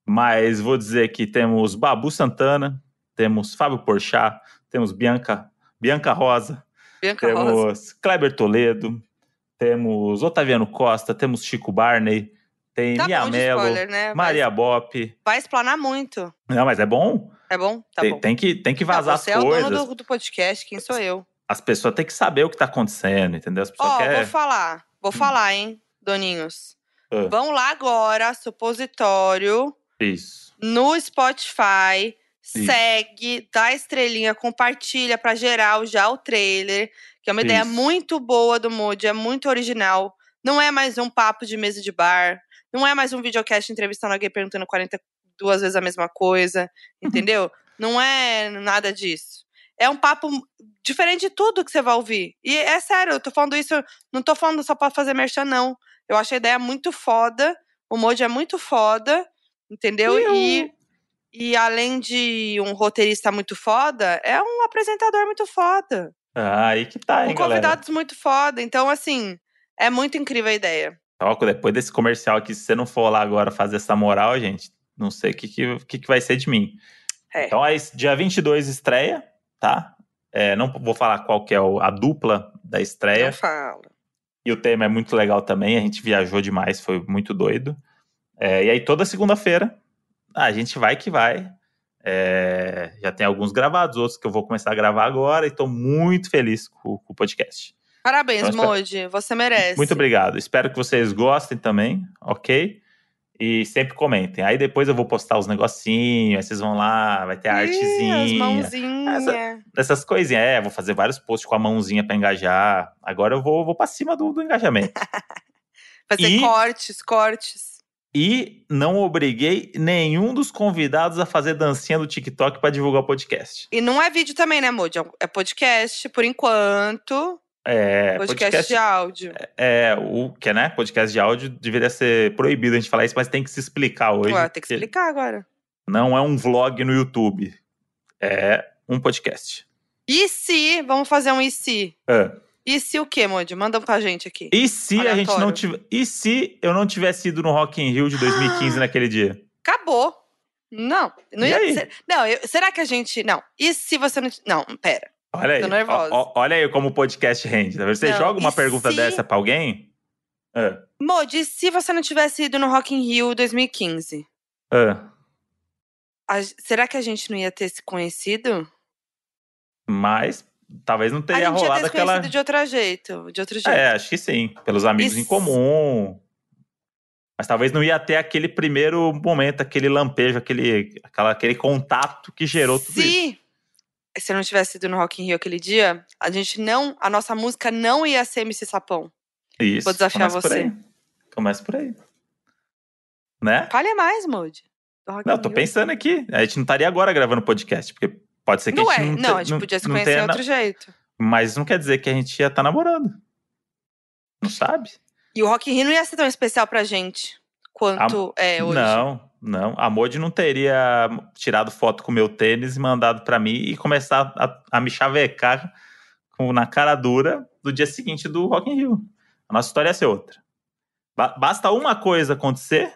mas vou dizer que temos Babu Santana, temos Fábio Porchat, temos Bianca, Bianca Rosa, Bianca temos Rosa. Kleber Toledo, temos Otaviano Costa, temos Chico Barney, tem Tá Mia Mello, spoiler, né? Vai- Maria Bop. Vai explanar muito. Não, mas é bom. É bom? Tá tem, bom. tem que, tem que Não, vazar você as é o coisas. dono do, do podcast, quem sou eu? As pessoas têm que saber o que tá acontecendo, entendeu? As pessoas Ó, querem. vou falar. Vou falar, hein, doninhos. Ah. Vão lá agora, supositório, Isso. no Spotify. Segue, dá estrelinha, compartilha pra geral já o trailer, que é uma ideia Isso. muito boa do Moody, é muito original. Não é mais um papo de mesa de bar, não é mais um videocast entrevistando alguém perguntando 42 vezes a mesma coisa, entendeu? não é nada disso. É um papo diferente de tudo que você vai ouvir. E é sério, eu tô falando isso, não tô falando só pra fazer merchan, não. Eu acho a ideia muito foda, o Moody é muito foda, entendeu? E, e além de um roteirista muito foda, é um apresentador muito foda. Ah, aí que tá, hein, com galera. convidados muito foda. Então, assim, é muito incrível a ideia. Ó, depois desse comercial aqui, se você não for lá agora fazer essa moral, gente, não sei o que, que, que, vai ser de mim. É. Então, aí, dia 22 estreia, tá? É, não vou falar qual que é a dupla da estreia. Não fala. E o tema é muito legal também, a gente viajou demais, foi muito doido. É, e aí, toda segunda-feira, a gente vai que vai. É, já tem alguns gravados, outros que eu vou começar a gravar agora, e tô muito feliz com, com o podcast. Parabéns, Então, Moody. Você merece. Muito obrigado. Espero que vocês gostem também, ok? E sempre comentem. Aí depois eu vou postar os negocinhos, aí vocês vão lá, vai ter a Ih, As artezinha. mãozinhas. Essas coisinhas. É, vou fazer vários posts com a mãozinha pra engajar. Agora eu vou, vou pra cima do, do engajamento. Fazer E- cortes, cortes. e não obriguei nenhum dos convidados a fazer dancinha do TikTok pra divulgar o podcast. E não é vídeo também, né, Moody? É podcast, por enquanto. É, podcast, podcast, de áudio. é o que é, né? Podcast de áudio deveria ser proibido a gente falar isso, mas tem que se explicar hoje. Ué, tem que explicar agora. Não é um vlog no YouTube. É um podcast. E se? Vamos fazer um e se? É. E se o quê, Moody? Manda pra gente aqui. E se a gente não Aleatório. tiver. E se eu não tivesse ido no Rock in Rio de 2015 naquele dia? Acabou. Não, não ia ser. Não, eu- será que a gente. Não. E se você não. Não, pera. Olha aí. Tô nervosa. ó- olha aí como o podcast rende. tá? Você Não, joga uma pergunta se- dessa pra alguém? É. Moody, e se você não tivesse ido no Rock in Rio 2015? É. a- será que a gente não ia ter se conhecido? Mas talvez não A teria gente ia rolado ter se aquela. conhecido de outro jeito. De outro jeito. É, acho que sim. Pelos amigos em Isso. comum. Mas talvez não ia ter aquele primeiro momento, aquele lampejo, aquele, aquela, aquele contato que gerou tudo isso. Se eu não tivesse ido no Rock in Rio aquele dia, a gente não, a nossa música não ia ser MC Sapão. Isso. Vou desafiar começa por você. aí. Começa por aí. Né? Fale mais, Rock Não, tô Rio. pensando aqui. A gente não estaria agora gravando podcast, porque pode ser que Não a é, gente não não, te- a gente podia se não conhecer de tenha na- outro jeito. Mas não quer dizer que a gente ia estar namorando. Não sabe? E o Rock in Rio não ia ser tão especial pra gente quanto é hoje. Não, não. A Modi não teria tirado foto com o meu tênis e mandado pra mim e começar a, a me chavecar com- na cara dura do dia seguinte do Rock in Rio. A nossa história ia ser outra. Ba- basta uma coisa acontecer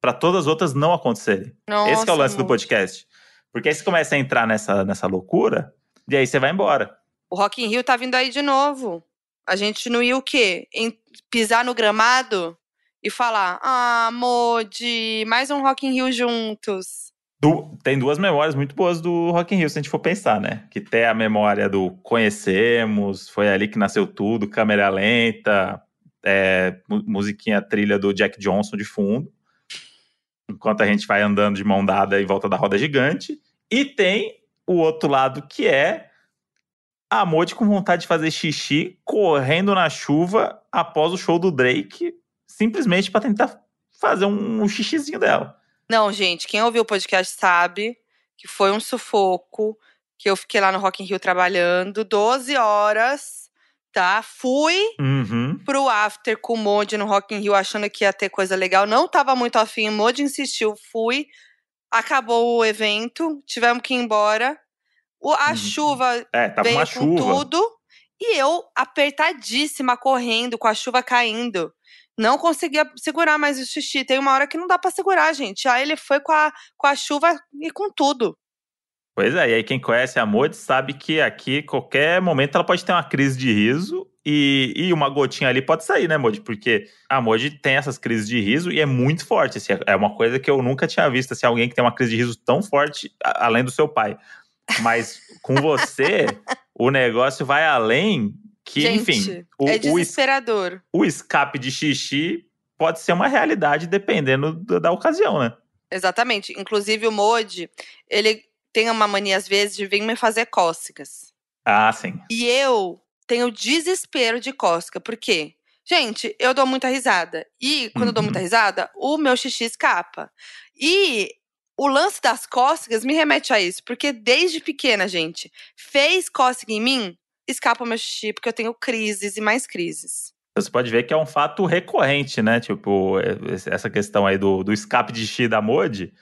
pra todas as outras não acontecerem. Nossa, Esse que é o lance do podcast. Porque aí você começa a entrar nessa, nessa loucura e aí você vai embora. O Rock in Rio tá vindo aí de novo. A gente não ia o quê? Em- pisar no gramado e falar: Ah, Modi, mais um Rock in Rio juntos. Du- tem duas memórias muito boas do Rock in Rio, se a gente for pensar, né? Que tem a memória do conhecemos, foi ali que nasceu tudo, câmera lenta, é, mu- musiquinha trilha do Jack Johnson de fundo, enquanto a gente vai andando de mão dada em volta da roda gigante. E tem o outro lado que é a Modi com vontade de fazer xixi, correndo na chuva após o show do Drake, simplesmente para tentar fazer um, um xixizinho dela. Não, gente, quem ouviu o podcast sabe que foi um sufoco, que eu fiquei lá no Rock in Rio trabalhando 12 horas, tá? Fui Uhum. pro after com o Modi no Rock in Rio achando que ia ter coisa legal. Não tava muito afim, o Modi insistiu, fui. Acabou o evento, tivemos que ir embora. O- a Uhum. chuva É, tava veio uma com chuva. tudo. E eu apertadíssima, correndo, com a chuva caindo. Não conseguia segurar mais o xixi. Tem uma hora que não dá pra segurar, gente. Aí ele foi com a, com a chuva e com tudo. Pois é, e aí quem conhece a Modi sabe que aqui, qualquer momento, ela pode ter uma crise de riso e, e uma gotinha ali pode sair, né, Modi? Porque a Modi tem essas crises de riso e é muito forte. Assim, é uma coisa que eu nunca tinha visto, assim, alguém que tem uma crise de riso tão forte, além do seu pai. Mas com você, o negócio vai além que, Gente, enfim. O, é o, desesperador. o escape de xixi pode ser uma realidade dependendo da, da ocasião, né? Exatamente. Inclusive, o Modi, ele tem uma mania, às vezes, de vir me fazer cócegas. Ah, sim. E eu tenho desespero de cócega. Por quê? Gente, eu dou muita risada. E quando eu dou Uhum. muita risada, o meu xixi escapa. E o lance das cócegas me remete a isso. Porque desde pequena, gente, fez cócega em mim, escapa o meu xixi, porque eu tenho crises e mais crises. Você pode ver que é um fato recorrente, né? Tipo, é- essa questão aí do, do escape de xixi da Modi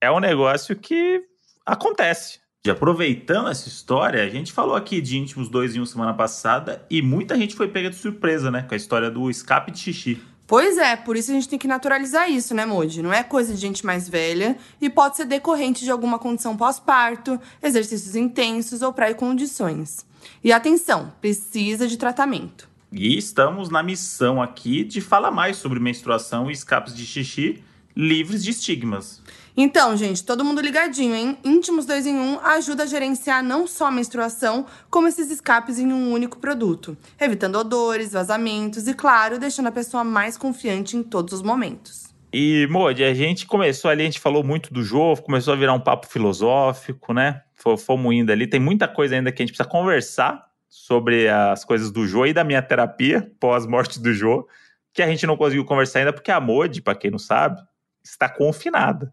é um negócio que acontece. E aproveitando essa história, a gente falou aqui de íntimos 2 em 1 semana passada e muita gente foi pega de surpresa, né? Com a história do escape de xixi. Pois é, por isso a gente tem que naturalizar isso, né, Moody? Não é coisa de gente mais velha e pode ser decorrente de alguma condição pós-parto, exercícios intensos ou pré-condições. E atenção, precisa de tratamento. E estamos na missão aqui de falar mais sobre menstruação e escapes de xixi livres de estigmas. Então, gente, todo mundo ligadinho, hein? Íntimos 2 em 1 ajuda a gerenciar não só a menstruação, como esses escapes em um único produto, evitando odores, vazamentos e, claro, deixando a pessoa mais confiante em todos os momentos. E, Modi, a gente começou ali, a gente falou muito do jogo, começou a virar um papo filosófico, né? Fo- Fomos indo ali. Tem muita coisa ainda que a gente precisa conversar sobre as coisas do Jô e da minha terapia pós-morte do Jô, que a gente não conseguiu conversar ainda, porque a Modi, pra quem não sabe, está confinada.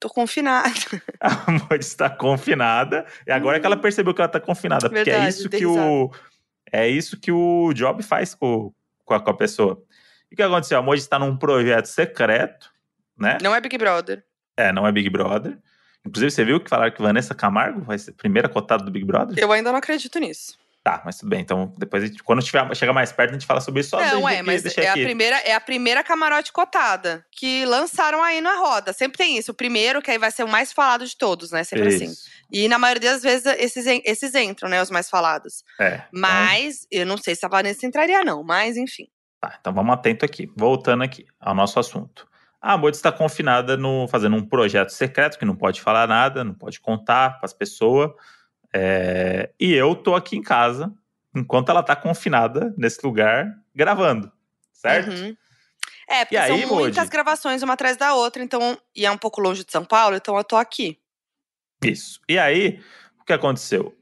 Tô confinada. A Modi está confinada, e agora que ela percebeu que ela está confinada, porque é Verdade, isso que o é isso que o Job faz com, com, a, com a pessoa. E o que aconteceu? A Modi está num projeto secreto, né? Não é Big Brother. É, não é Big Brother. Inclusive, você viu que falaram que Vanessa Camargo vai ser a primeira cotada do Big Brother? Eu ainda não acredito nisso. Tá, mas tudo bem. Então, depois, gente- quando tiver, chegar mais perto, a gente fala sobre isso. Só não, é, aqui- mas é a, primeira, é a primeira camarote cotada que lançaram aí na roda. Sempre tem isso. O primeiro, que aí vai ser o mais falado de todos, né? Sempre assim. Isso. E na maioria das vezes esses, esses entram, né? Os mais falados. É. então- Mas eu não sei se a Vanessa entraria, não. Mas enfim. Tá, então vamos atento aqui. Voltando aqui ao nosso assunto. A Moody está confinada no, fazendo um projeto secreto que não pode falar nada, não pode contar para as pessoas. É, e eu tô aqui em casa, enquanto ela tá confinada nesse lugar, gravando. Certo? Uhum. É, porque E aí, são muitas Modi? gravações uma atrás da outra, então. E é um pouco longe de São Paulo, então eu tô aqui. Isso. E aí, o que aconteceu?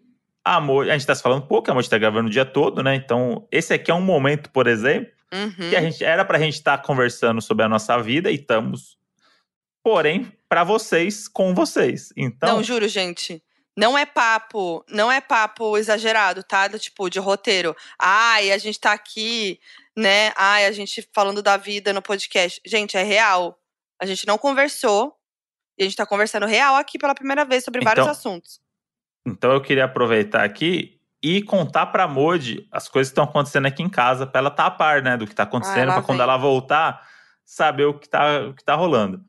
A Moody, a gente tá se falando pouco, a Moody tá gravando o dia todo, né? Então, esse aqui é um momento, por exemplo, Uhum. que a gente era pra gente estar conversando sobre a nossa vida e estamos. Porém, para vocês, com vocês. Então, Não, juro, gente. Não é papo, não é papo exagerado, tá? Do tipo, de roteiro. Ai, a gente tá aqui, né? Ai, a gente falando da vida no podcast. Gente, é real. A gente não conversou. E a gente tá conversando real aqui pela primeira vez sobre vários Então, assuntos. então eu queria aproveitar aqui e contar pra Modi as coisas que estão acontecendo aqui em casa, pra ela estar a par, né, do que tá acontecendo, lá pra quando vem. ela voltar, saber o que tá, o que tá rolando.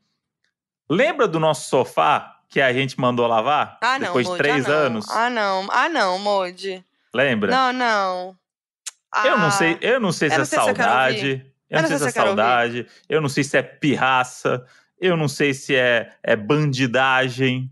Lembra do nosso sofá que a gente mandou lavar? Ah, não, depois de Modi, três ah, não. anos? Ah, não. Ah, não, Modi. Lembra? Não, não. Eu não Ah, sei, eu não sei se é sei se eu saudade. Eu não sei se é quero ouvir. saudade. Eu não sei se é pirraça. Eu não sei se é, é bandidagem.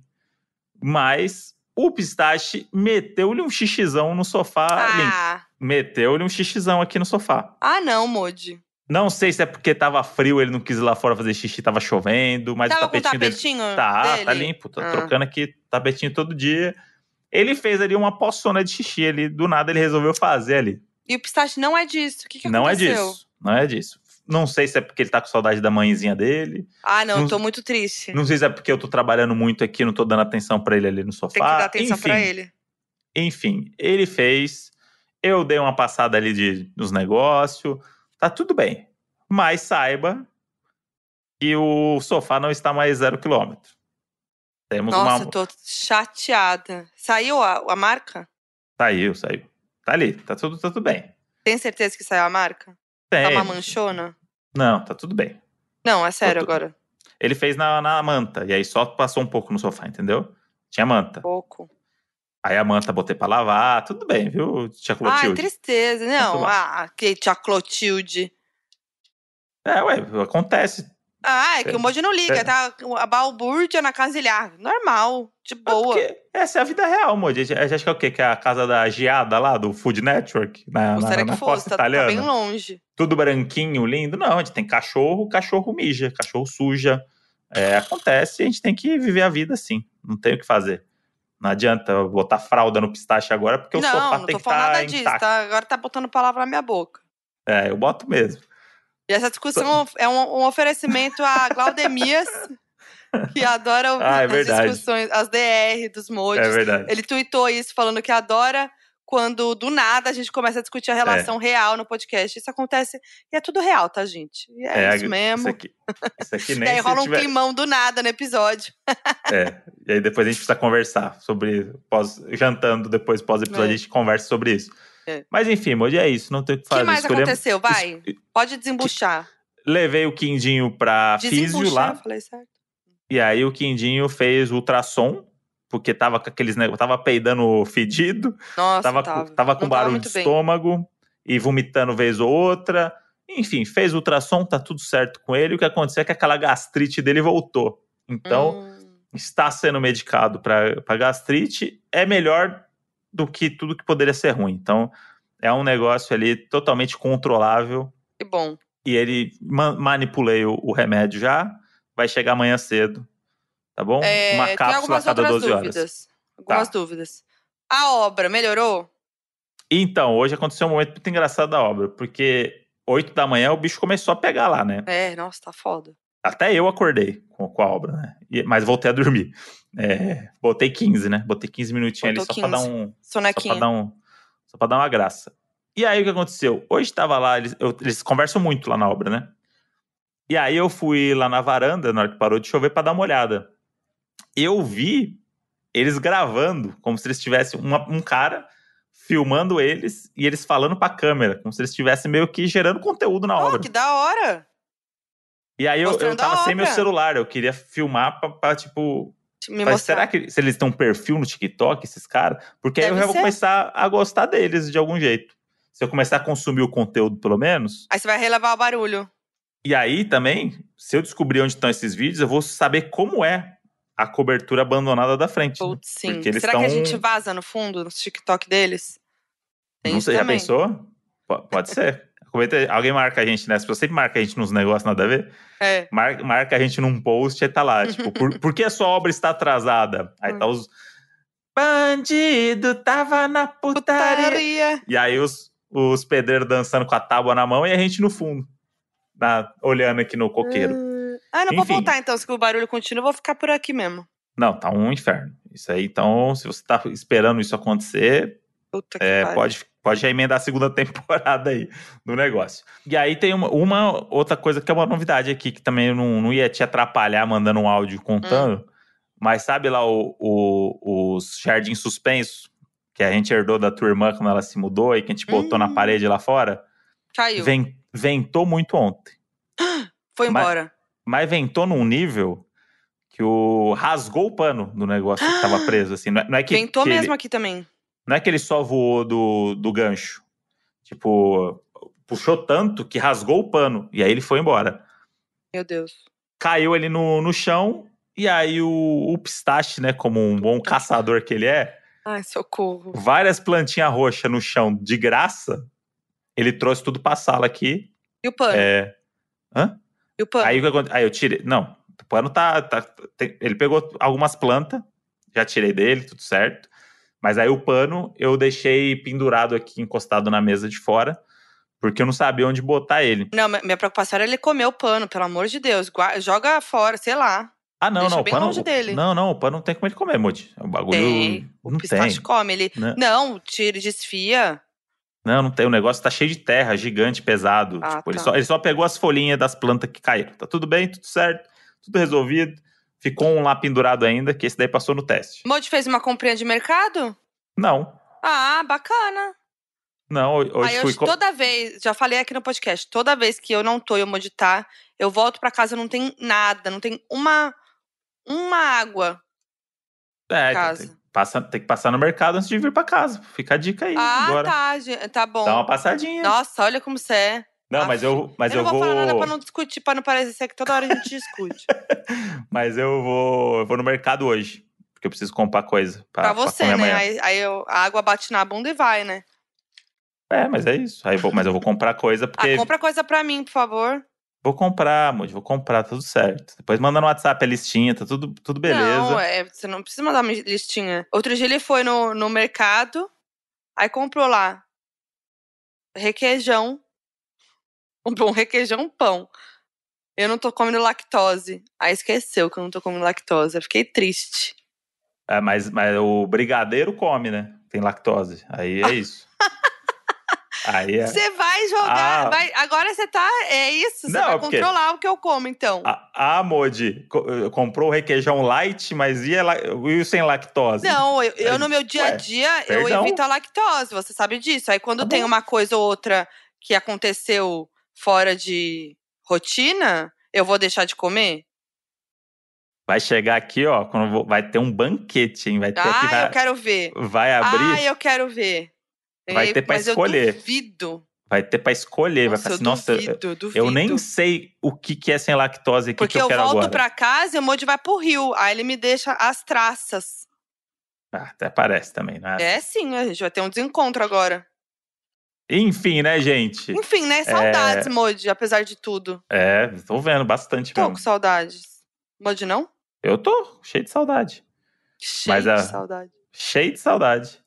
Mas o pistache meteu-lhe um xixizão no sofá. Ah, Meteu-lhe um xixizão aqui no sofá. ah não, Modi. Não sei se é porque tava frio, ele não quis ir lá fora fazer xixi, tava chovendo, mas Tava o com o tapetinho dele tapetinho tá, dele? tá limpo, tô Ah. trocando aqui tapetinho todo dia. Ele fez ali uma poçona de xixi ali, do nada ele resolveu fazer ali. E o pistache não é disso. O que, que não é aconteceu? disso, não é disso. Não sei se é porque ele tá com saudade da mãezinha dele. Ah, não, Não- tô muito triste. Não sei se é porque eu tô trabalhando muito aqui, não tô dando atenção pra ele ali no sofá. Tem que dar atenção enfim, pra ele. Enfim, ele fez. Eu dei uma passada ali de, nos negócios. Tá tudo bem. Mas saiba que o sofá não está mais zero quilômetro. Temos Nossa, uma. tô chateada. Saiu a, a marca? Saiu, saiu. Tá ali, tá tudo, tá tudo bem. Tem certeza que saiu a marca? Tem. Tá uma manchona? Não, tá tudo bem. Não, é sério tudo- agora. Ele fez na, na manta, e aí só passou um pouco no sofá, entendeu? Tinha manta. Pouco. Aí a manta botei pra lavar, tudo bem, viu, tia Ai, Clotilde? tristeza. Não, Muito bom. ah, que tia Clotilde. É, ué, acontece. Ah, é que É, o Moji não liga, é. tá a balbúrdia na casilhar. Normal, de É boa. porque essa é a vida real, Moody. A gente acha que é o quê? Que é a casa da geada lá, do Food Network, na, na, Gostaria na que fosse, costa tá, tá italiana. bem longe. Tudo branquinho, lindo. Não, a gente tem cachorro, cachorro mija, cachorro suja. É, acontece a gente tem que viver a vida assim. Não tem o que fazer. Não adianta botar fralda no pistache agora, porque o não, sofá não tem tô que falando estar nada disso, intacto. tá? Agora tá botando palavra na minha boca. É, eu boto mesmo. E essa discussão é um, um oferecimento a Glaudemias, que adora ouvir Ah, é as discussões, as DR dos mods. É verdade. Ele tweetou isso, falando que adora quando do nada a gente começa a discutir a relação real no podcast. Isso acontece e é tudo real, tá, gente? E é, isso mesmo. Isso aqui, isso aqui e nem aí se rola um tiver... climão do nada no episódio. É, e aí depois a gente precisa conversar sobre. Pós, jantando depois, pós-episódio, É. a gente conversa sobre isso. É. Mas enfim, hoje é isso, não tem o que O fazer. que mais Escolhemos- aconteceu? Vai, pode desembuchar. Levei o Quindinho pra físio lá, falei certo. e aí o Quindinho fez ultrassom, porque tava com aqueles negócios, tava peidando fedido, Nossa, tava, tava, com, tava com barulho muito de bem. estômago e vomitando vez ou outra. Enfim, fez ultrassom, tá tudo certo com ele. O que aconteceu é que aquela gastrite dele voltou. Então, Hum, está sendo medicado para gastrite é melhor do que tudo que poderia ser ruim. Então, é um negócio ali totalmente controlável que bom. e ele ma- manipulei o, o remédio já, vai chegar amanhã cedo, tá bom? É, Uma cápsula a algumas cada outras 12 horas. dúvidas. Algumas Tá. dúvidas. A obra melhorou? Então, hoje aconteceu um momento muito engraçado da obra, porque 8 da manhã o bicho começou a pegar lá, né? É, nossa, tá foda. Até eu acordei com, com a obra, né? E- mas voltei a dormir. É, botei 15, né? Botei 15 minutinhos ali Botou só pra dar 15. um, Só Sonequinha. pra, dar um, só pra dar uma graça. E aí o que aconteceu? Hoje tava lá, eles, eu- eles conversam muito lá na obra, né? E aí eu fui lá na varanda, na hora que parou de chover, pra dar uma olhada. Eu vi eles gravando, como se eles tivessem uma- um cara filmando eles e eles falando pra câmera, como se eles estivessem meio que gerando conteúdo na Oh, obra. que da hora! E aí eu, eu mostrando tava sem meu celular, eu queria filmar pra, pra, tipo, mas será que se eles têm um perfil no TikTok, esses caras? Porque aí eu Deve já vou ser. começar a gostar deles de algum jeito. Se eu começar a consumir o conteúdo, pelo menos. Aí você vai relevar o barulho. E aí também, se eu descobrir onde estão esses vídeos, eu vou saber como é a cobertura abandonada da frente. né? Putz, sim. Porque eles Será que a tão- gente vaza no fundo, no TikTok deles? Tem Não sei, já também. pensou? Pode ser. Alguém marca a gente, né? Se você sempre marca a gente nos negócios nada a ver, É. mar- marca a gente num post e tá lá. Tipo, por, por que a sua obra está atrasada? Aí Hum. tá os. Bandido tava na putaria. Putaria. E aí os, os pedreiros dançando com a tábua na mão e a gente no fundo, na- olhando aqui no coqueiro. Ah, não vou Enfim. voltar então, se o barulho continua, eu vou ficar por aqui mesmo. Não, tá um inferno. Isso aí, então, se você tá esperando isso acontecer, é, pode, pode já emendar a segunda temporada aí do negócio. E aí tem uma, uma outra coisa que é uma novidade aqui, que também não, não ia te atrapalhar mandando um áudio contando, mas sabe lá o, o- os jardins suspensos que a gente herdou da tua irmã quando ela se mudou e que a gente botou na Hum. parede lá fora? Caiu. Ven- ventou muito ontem. Foi embora. Mas ventou num nível que o rasgou o pano do negócio que tava preso, assim. Não é, não é que, Ventou que mesmo ele, aqui também. não é que ele só voou do, do gancho. Tipo, puxou tanto que rasgou o pano. E aí ele foi embora. Meu Deus. Caiu ele no, no chão. E aí o, o pistache, né, como um bom caçador que ele é, Ai, socorro. várias plantinhas roxas no chão de graça. Ele trouxe tudo pra sala aqui. E o pano? É, E o pano? Aí Aí eu tirei. Não, o pano tá. tá- tem- ele pegou algumas plantas, já tirei dele, tudo certo. Mas aí o pano eu deixei pendurado aqui, encostado na mesa de fora, porque eu não sabia onde botar ele. Não, mi- minha preocupação era ele comer o pano, pelo amor de Deus. Joga fora, sei lá. Ah, não, Deixa não. O pano, longe dele. Não, não, o pano não tem como ele comer, Moody. O bagulho. Tem. O não pistache tem. come. Ele. Né? Não, tira e desfia. Não, não tem. O negócio tá cheio de terra, gigante, pesado. Ah, tipo, ele, tá. só, ele só pegou as folhinhas das plantas que caíram. Tá tudo bem, tudo certo, tudo resolvido. Ficou um lá pendurado ainda, que esse daí passou no teste. Modi fez uma comprinha de mercado? Não, Ah, bacana. não. Hoje Aí eu, fui. co- toda vez, já falei aqui no podcast, toda vez que eu não tô e o Modi tá, eu volto pra casa, não tem nada, não tem uma, uma água. É, casa. Tem, passa, tem que passar no mercado antes de vir pra casa. Fica a dica aí Ah, agora. tá, tá bom. Dá uma passadinha. Nossa, olha como você é. Não, mas eu, mas eu eu, não vou, vou. falar nada pra não discutir, pra não parecer que toda hora a gente discute. Mas eu vou, eu vou no mercado hoje. Porque eu preciso comprar coisa. Pra, pra pra você, comer né? Aí, aí eu- a água bate na bunda e vai, né? É, mas é isso. Aí eu vou, mas eu vou comprar coisa porque. Ah, compra coisa pra mim, por favor. Vou comprar, amor. Vou comprar, tudo certo. Depois manda no WhatsApp a listinha, tá tudo, tudo beleza. Não, é, você não precisa mandar uma listinha. Outro dia ele foi no, no mercado, aí comprou lá requeijão. Comprou um requeijão pão. Eu não tô comendo lactose. Aí esqueceu que eu não tô comendo lactose. Eu fiquei triste. É, mas, mas o brigadeiro come, né? Tem lactose. Aí é isso. Aí é. Você vai jogar. Ah. vai- agora você tá. É isso. Você Não, vai porque- controlar o que eu como, então. A, a Modi co- comprou o requeijão light, mas ia la- e sem lactose? Não, eu, eu no meu dia a ué, dia, eu perdão. evito a lactose, você sabe disso. Aí quando Tá tem bom. uma coisa ou outra que aconteceu fora de rotina, eu vou deixar de comer? Vai chegar aqui, ó, quando vai ter um banquete, hein? Vai ter aqui, Ah, vai, eu quero ver. vai abrir, Ah, eu quero ver. Vai ter pra mas escolher. Eu duvido. vai ter pra escolher. vai Nossa, falar eu assim, nossa, eu- duvido, duvido. eu nem sei o que, que é sem lactose, o que, Porque que eu, eu, quero volto agora. pra casa e o Moody vai pro rio. Aí ele me deixa as traças. Ah, até parece também, né? É sim, a gente vai ter um desencontro agora. Enfim, né, gente? Enfim, né? Saudades, Moody, apesar de tudo. É, tô vendo bastante Tô mesmo. com saudades. Moody não? Eu tô cheio de saudade. Cheio Mas a- de saudade. Cheio de saudade.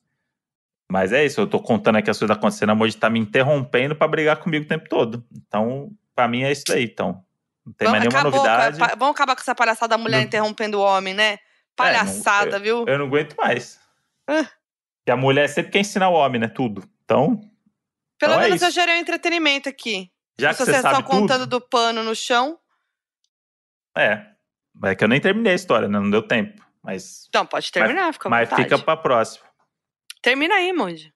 Mas é isso, eu tô contando aqui as coisas acontecendo, a Moji tá me interrompendo pra brigar comigo o tempo todo. Então, pra mim é isso daí, então. Não tem mais nenhuma acabou, novidade. Vamos acabar com essa palhaçada da mulher Não- interrompendo o homem, né? Palhaçada, viu? Eu não aguento mais. Ah. E a mulher sempre quer ensinar o homem, né? Tudo. Então, Pelo então é menos eu isso. gerei um entretenimento aqui. já que você sabe contando do pano no chão, é. É que eu nem terminei a história, né? Não deu tempo. Mas, então pode terminar, fica à mas vontade. fica pra próxima. Termina aí, Moody.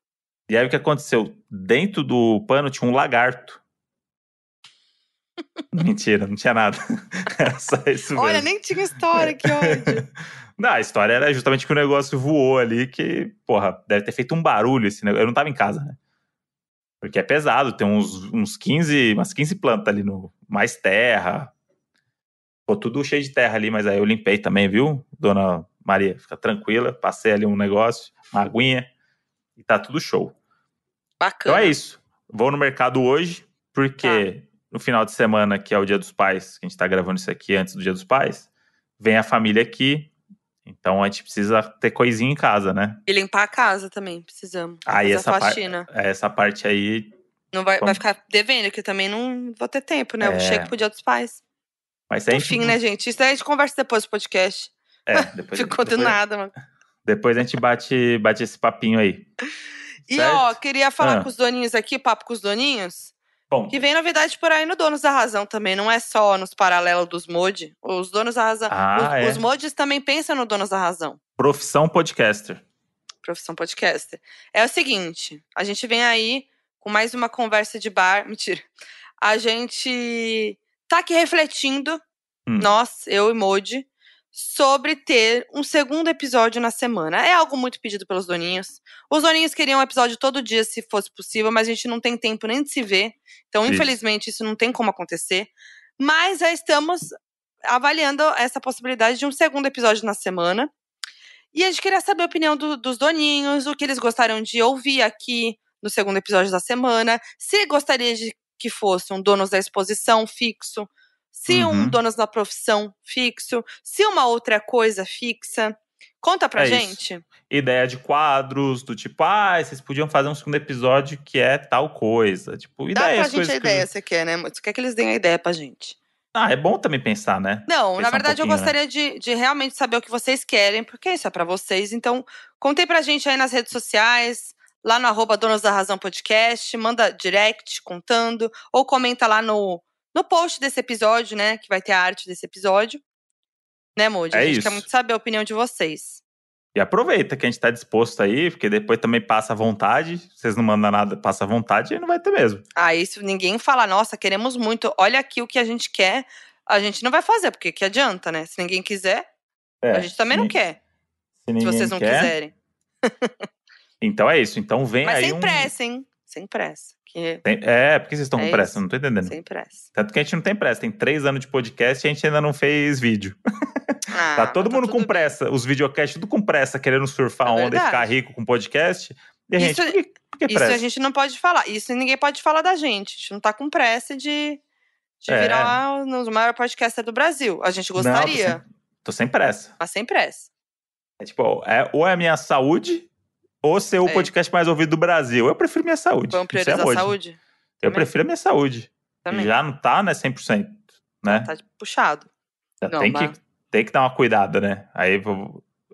E aí o que aconteceu? Dentro do pano tinha um lagarto. Mentira, não tinha nada. Era só isso mesmo. Olha, nem tinha história, que ódio. Não, a história era justamente que o negócio voou ali, que, porra, deve ter feito um barulho esse negócio. Eu não tava em casa, né? Porque é pesado, tem uns, uns 15, umas 15 plantas ali no. Mais terra. Ficou tudo cheio de terra ali, mas aí eu limpei também, viu? Dona Maria, fica tranquila. Passei ali um negócio, uma aguinha, e tá tudo show. Bacana. Então é isso. Vou no mercado hoje, porque no final de semana, que é o Dia dos Pais, que a gente tá gravando isso aqui antes do Dia dos Pais, vem a família aqui. Então a gente precisa ter coisinha em casa, né? E limpar a casa também, precisamos. Aí Fazer essa, a par- faxina. essa parte aí. Não vai, vai ficar devendo, que também não vou ter tempo, né? Eu É. chego pro dia dos pais. Mas a gente, Enfim, né, gente? Isso daí a gente conversa depois do podcast. É, depois, Ficou do depois, nada, mano. Depois a gente bate, bate esse papinho aí. E, Certo? ó, queria falar Ah. com os doninhos aqui, papo com os doninhos, Bom, que vem novidade por aí no Donos da Razão também. Não é só nos paralelos dos mod. Os Donos da Razão. Ah, os, é. os mods também pensam no Donos da Razão. profissão podcaster. Profissão podcaster. É o seguinte, a gente vem aí com mais uma conversa de bar. Mentira. A gente tá aqui refletindo, Hum. nós, eu e Modi, sobre ter um segundo episódio na semana. É algo muito pedido pelos doninhos. Os doninhos queriam um episódio todo dia, se fosse possível, mas a gente não tem tempo nem de se ver. Então, Isso. infelizmente, isso não tem como acontecer. Mas já estamos avaliando essa possibilidade de um segundo episódio na semana. E a gente queria saber a opinião do- dos doninhos, o que eles gostariam de ouvir aqui no segundo episódio da semana. Se gostaria de que fosse um donos da exposição fixo, se um Uhum. donos da profissão fixo, se uma outra coisa fixa. Conta pra É isso. gente. Ideia de quadros, do tipo, ah, vocês podiam fazer um segundo episódio que é tal coisa. Tipo, Dá pra ideias, gente coisas a que- ideia, você quer, né? Você quer que eles deem a ideia pra gente. Ah, é bom também pensar, né? Não, Pensar na um verdade eu pouquinho, né? gostaria de, de realmente saber o que vocês querem, porque isso é pra vocês. Então, contem pra gente aí nas redes sociais, lá no arroba Donos da Razão Podcast, manda direct contando, ou comenta lá no, no post desse episódio, né? Que vai ter a arte desse episódio. Né, Moody? É a gente isso. quer muito saber a opinião de vocês. E aproveita que a gente tá disposto aí, porque depois também passa à vontade. Vocês não mandam nada, passa à vontade, aí não vai ter mesmo. Aí, se ninguém falar, nossa, queremos muito, olha aqui o que a gente quer, a gente não vai fazer, porque que adianta, né? Se ninguém quiser, É, a gente também não quer. Se, Se vocês não quer, quiserem. Então é isso. Então vem Mas aí sem um... pressa, hein? Sem pressa. Que... Tem- É, por que vocês estão É com pressa? isso. Não tô entendendo. Sem pressa. Tanto que a gente não tem pressa. Tem três anos de podcast e a gente ainda não fez vídeo. Ah, tá todo mas mundo com tudo pressa. Os videocasts tudo com pressa, querendo surfar É onda e verdade. ficar rico com podcast. E a gente, Isso- por que, por que Isso pressa? a gente não pode falar. Isso ninguém pode falar da gente. A gente não tá com pressa de, de É. virar dos maiores podcasters do Brasil. A gente Não, tô gostaria, sem- tô sem pressa. mas sem pressa. É tipo, é, ou é a minha saúde, ou ser o É. podcast mais ouvido do Brasil. Eu prefiro minha saúde. Vamos sei priorizar a saúde? Eu prefiro a minha saúde. Também. Já não tá, né, 100%. Né? Tá puxado. Já Não, tem, mas- que, tem que dar uma cuidada, né? Aí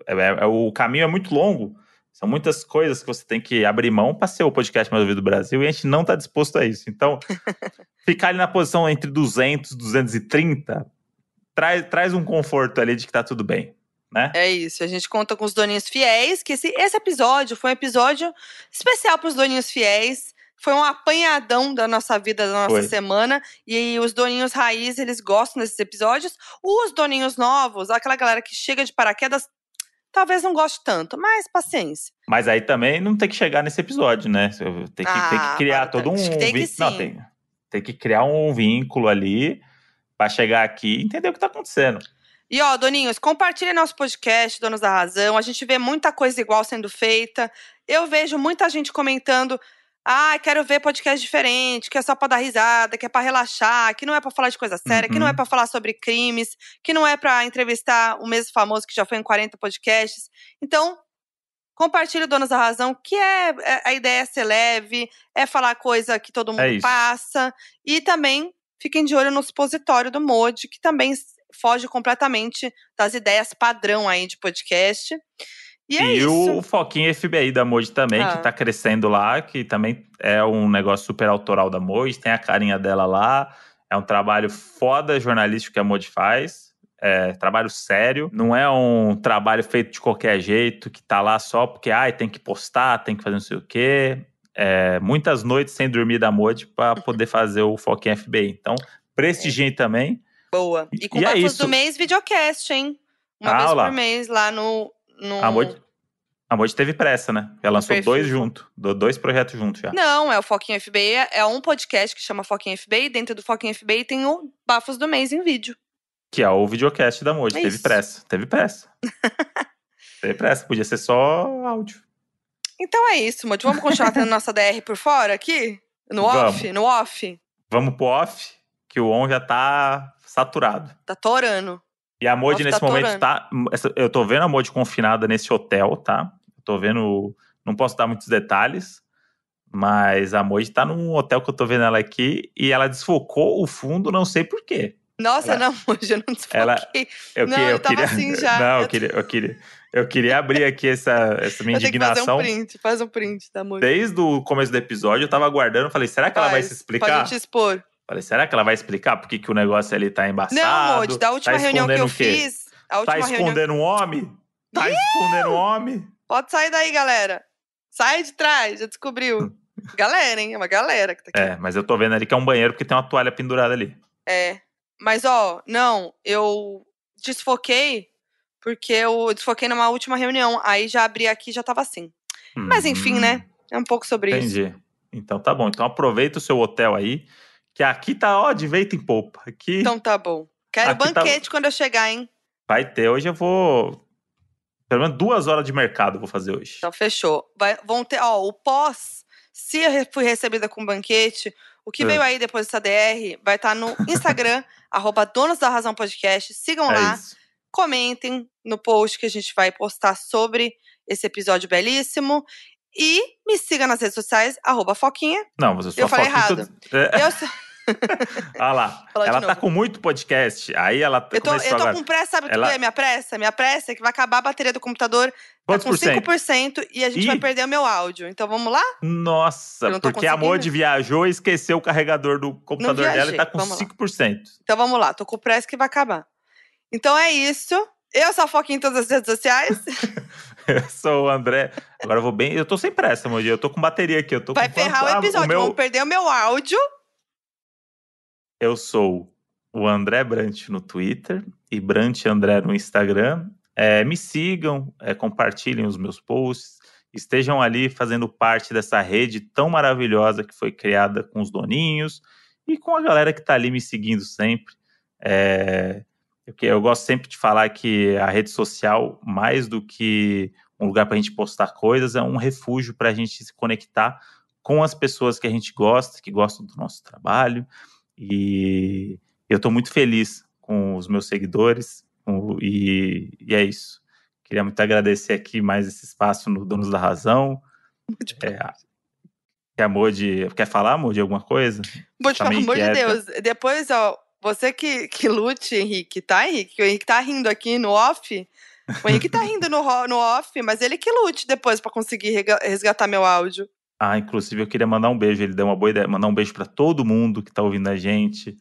é- é- é- o caminho é muito longo. São muitas coisas que você tem que abrir mão para ser o podcast mais ouvido do Brasil e a gente não tá disposto a isso. Então, ficar ali na posição entre 200 e 230 traz, traz um conforto ali de que tá tudo bem, né? É isso. A gente conta com os doninhos fiéis, que esse, esse episódio foi um episódio especial para os doninhos fiéis. Foi um apanhadão da nossa vida, da nossa Foi. semana. E os doninhos raiz, eles gostam desses episódios. Os doninhos novos, aquela galera que chega de paraquedas, talvez não goste tanto, mas paciência. Mas aí também não tem que chegar nesse episódio, né? Tem que, tem que Ah, criar todo um. tem que vin- Não, sim. tem, tem que criar um vínculo ali para chegar aqui e entender o que tá acontecendo. E ó, doninhos, compartilhem nosso podcast, Donos da Razão. A gente vê muita coisa igual sendo feita. Eu vejo muita gente comentando: ah, quero ver podcast diferente, que é só pra dar risada, que é pra relaxar, que não é pra falar de coisa séria, que não é Uhum. pra falar sobre crimes, que não é pra entrevistar o mesmo famoso que já foi em 40 podcasts. Então, compartilhe Donos da Razão, que é, é- a ideia é ser leve, é falar coisa que todo mundo É passa. E também fiquem de olho no supositório do Modi, que também foge completamente das ideias padrão aí de podcast. E é e o Foquinha FBI da Moji também, Ah. que tá crescendo lá, que também é um negócio super autoral da Moji, tem a carinha dela lá. É um trabalho foda jornalístico que a Moji faz. É trabalho sério, não é um trabalho feito de qualquer jeito, que tá lá só porque ai, tem que postar, tem que fazer não sei o quê. É, muitas noites sem dormir da Moji para poder fazer o Foquinha FBI. Então, prestigiem também. Boa. E com E é isso. do mês, videocast, hein? Uma Ah, vez olá. por mês lá no. no... A Moji, a teve pressa, né? Ela lançou perfil. dois juntos, dois projetos juntos já. Não, é o Foquinha FBI. É um podcast que chama Foquinha FBI. Dentro do Foquinha FBI tem o Bafos do Mês em vídeo. Que é o videocast da Moji. É teve isso. pressa. Teve pressa. teve pressa. Podia ser só áudio. Então é isso, Modi. Vamos continuar tendo nossa DR por fora aqui? No Vamos. off? No off? Vamos pro off, que o on já tá saturado. Tá torando. E a Moji, Off nesse tá momento, torando. tá. essa- Eu tô vendo a Moji confinada nesse hotel, tá? Eu tô vendo. Não posso dar muitos detalhes. Mas a Moji tá num hotel que eu tô vendo ela aqui e ela desfocou o fundo, não sei por quê. Nossa, Ela- não, hoje eu não desfoquei. ela- Eu, Não, que- eu eu tava queria. assim já. Não, eu queria, eu queria. Eu queria abrir aqui essa, essa minha Eu que fazer indignação. um print. Faz um print da Modi. Desde o começo do episódio, eu tava aguardando. Falei, será que ela vai Faz, se Pra explicar? gente expor. Falei, será que ela vai explicar por que, que o negócio ali tá embaçado? Não, Modi, da última tá reunião que eu fiz. A última Tá reunião. escondendo um homem? Tá escondendo um homem? Pode sair daí, galera. Sai de trás, já descobriu. galera, hein? É uma galera que tá aqui. É, mas eu tô vendo ali que é um banheiro porque tem uma toalha pendurada ali. É. Mas, ó, não, eu desfoquei porque eu desfoquei numa última reunião. Aí já abri aqui e já tava assim. Mas enfim, Hum, né? É um pouco sobre isso. Entendi. Então tá bom. Então aproveita o seu hotel aí, que aqui tá, ó, de vento em popa. Aqui Então tá bom. Quero tá- banquete quando eu chegar, hein? vai ter. Hoje eu vou. Pelo menos duas horas de mercado eu vou fazer hoje. Então fechou. Vai, vão ter, ó, o pós. Se eu fui recebida com banquete, o que É. veio aí depois dessa DR vai estar no Instagram, arroba Donos da Razão Podcast. Sigam é lá. isso. comentem no post que a gente vai postar sobre esse episódio belíssimo. E me siga nas redes sociais, arroba Foquinha. Não, mas eu sou Eu falei foquinha errado. todo- É, Eu, sou- Olha lá. Ela tá com muito podcast. Aí ela eu tô, eu tô agora. com pressa, sabe o Ela- que é minha pressa? Minha pressa é que vai acabar a bateria do computador tá com por cento? 5% e a gente Ih. vai perder o meu áudio. Então vamos lá? Nossa, porque a. Modi viajou e esqueceu o carregador do computador dela e tá com vamos lá. 5%. Então vamos lá, tô com pressa que vai acabar. Então é isso. Eu sou a Foquinha em todas as redes sociais. Eu sou o André. Agora eu vou bem. Eu tô sem pressa, Modi. Eu tô com bateria aqui. Eu tô Vai quanto- ferrar o Ah, episódio. meu- Vamos perder o meu áudio. Eu sou o André Brant no Twitter e Brant André no Instagram. é, me sigam, é, compartilhem os meus posts, estejam ali fazendo parte dessa rede tão maravilhosa que foi criada com os doninhos e com a galera que está ali me seguindo sempre. É, eu, eu gosto sempre de falar que a rede social, mais do que um lugar para a gente postar coisas, é um refúgio para a gente se conectar com as pessoas que a gente gosta, que gostam do nosso trabalho. E eu estou muito feliz com os meus seguidores e, e, é isso. Queria muito agradecer aqui mais esse espaço no Donos da Razão. É, que a Modi. Quer falar, Modi, alguma coisa? Modi, pelo amor de Deus. Depois, ó, você que, que lute, Henrique, tá, Henrique? O Henrique tá rindo aqui no off. O Henrique tá rindo no, no off, mas ele que lute depois para conseguir resgatar meu áudio. Ah, inclusive eu queria mandar um beijo, ele deu uma boa ideia, mandar um beijo para todo mundo que tá ouvindo a gente,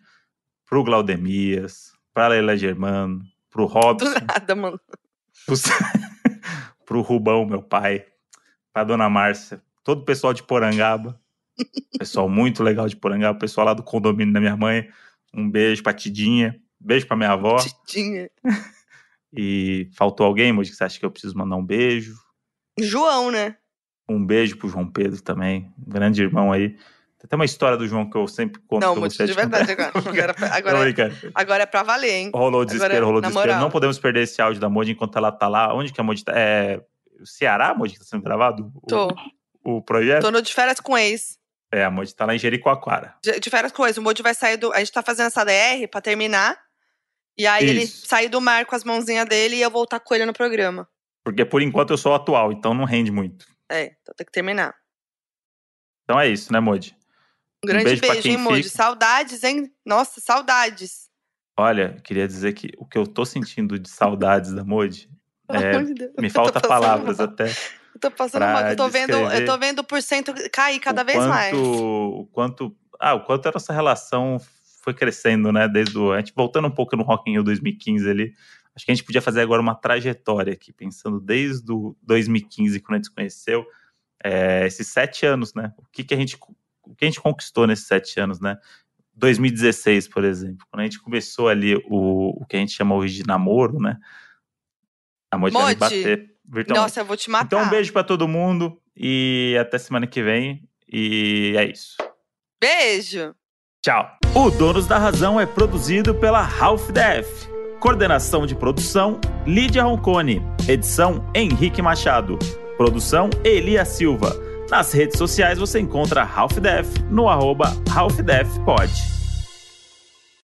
pro Glaudemias, pra Leila Germano, pro Robson. Do nada, mano. Pro, pro Rubão, meu pai, pra Dona Márcia, todo o pessoal de Porangaba, pessoal muito legal de Porangaba, pessoal lá do condomínio da minha mãe, um beijo pra Tidinha, beijo pra minha avó. Tidinha. E faltou alguém, Moji, que você acha que eu preciso mandar um beijo? João, né? Um beijo pro João Pedro também, um grande irmão aí. Tem até uma história do João que eu sempre conto Não, pra muito de verdade agora. Agora, agora, é, agora é pra valer, hein? Rolou desespero, agora, rolou desespero. Moral. Não podemos perder esse áudio da Moji enquanto ela tá lá. Onde que a Moji tá? É o Ceará, Moji, que tá sendo gravado? Tô. O, o projeto? Tô no de férias com ex. É, a Moji tá lá em Jericoacoara. De, com ex. O Moji vai sair do... A gente tá fazendo essa DR pra terminar. E aí Isso. ele sair do mar com as mãozinhas dele e eu voltar com ele no programa. Porque por enquanto eu sou atual, então não rende muito. É, então tem que terminar. Então é isso, né, Modi? Um grande um beijo, beijo hein, Modi? Saudades, hein? Nossa, saudades. Olha, queria dizer que o que eu tô sentindo de saudades da Modi é, me falta palavras mal. até. Eu tô passando mal, eu tô vendo, eu tô vendo o porcento cair cada vez quanto, mais. O quanto, ah, o quanto a nossa relação foi crescendo, né? Desde o, a gente voltando um pouco no Rock in Rio 2015 ali. Acho que a gente podia fazer agora uma trajetória aqui, pensando desde o 2015, quando a gente se conheceu, é, esses sete anos, né? O que, que a gente o que a gente conquistou nesses sete anos, né? 2016, por exemplo, quando a gente começou ali o, o que a gente chama hoje de namoro, né? A vai bater virtualmente. Nossa, eu vou te matar. Então, um beijo para todo mundo e até semana que vem. E é isso. Beijo! Tchau. O Donos da Razão é produzido pela Half Def. Coordenação de produção, Lídia Roncone. Edição, Henrique Machado. Produção, Elia Silva. Nas redes sociais você encontra Half Def no arroba Half Def Pod.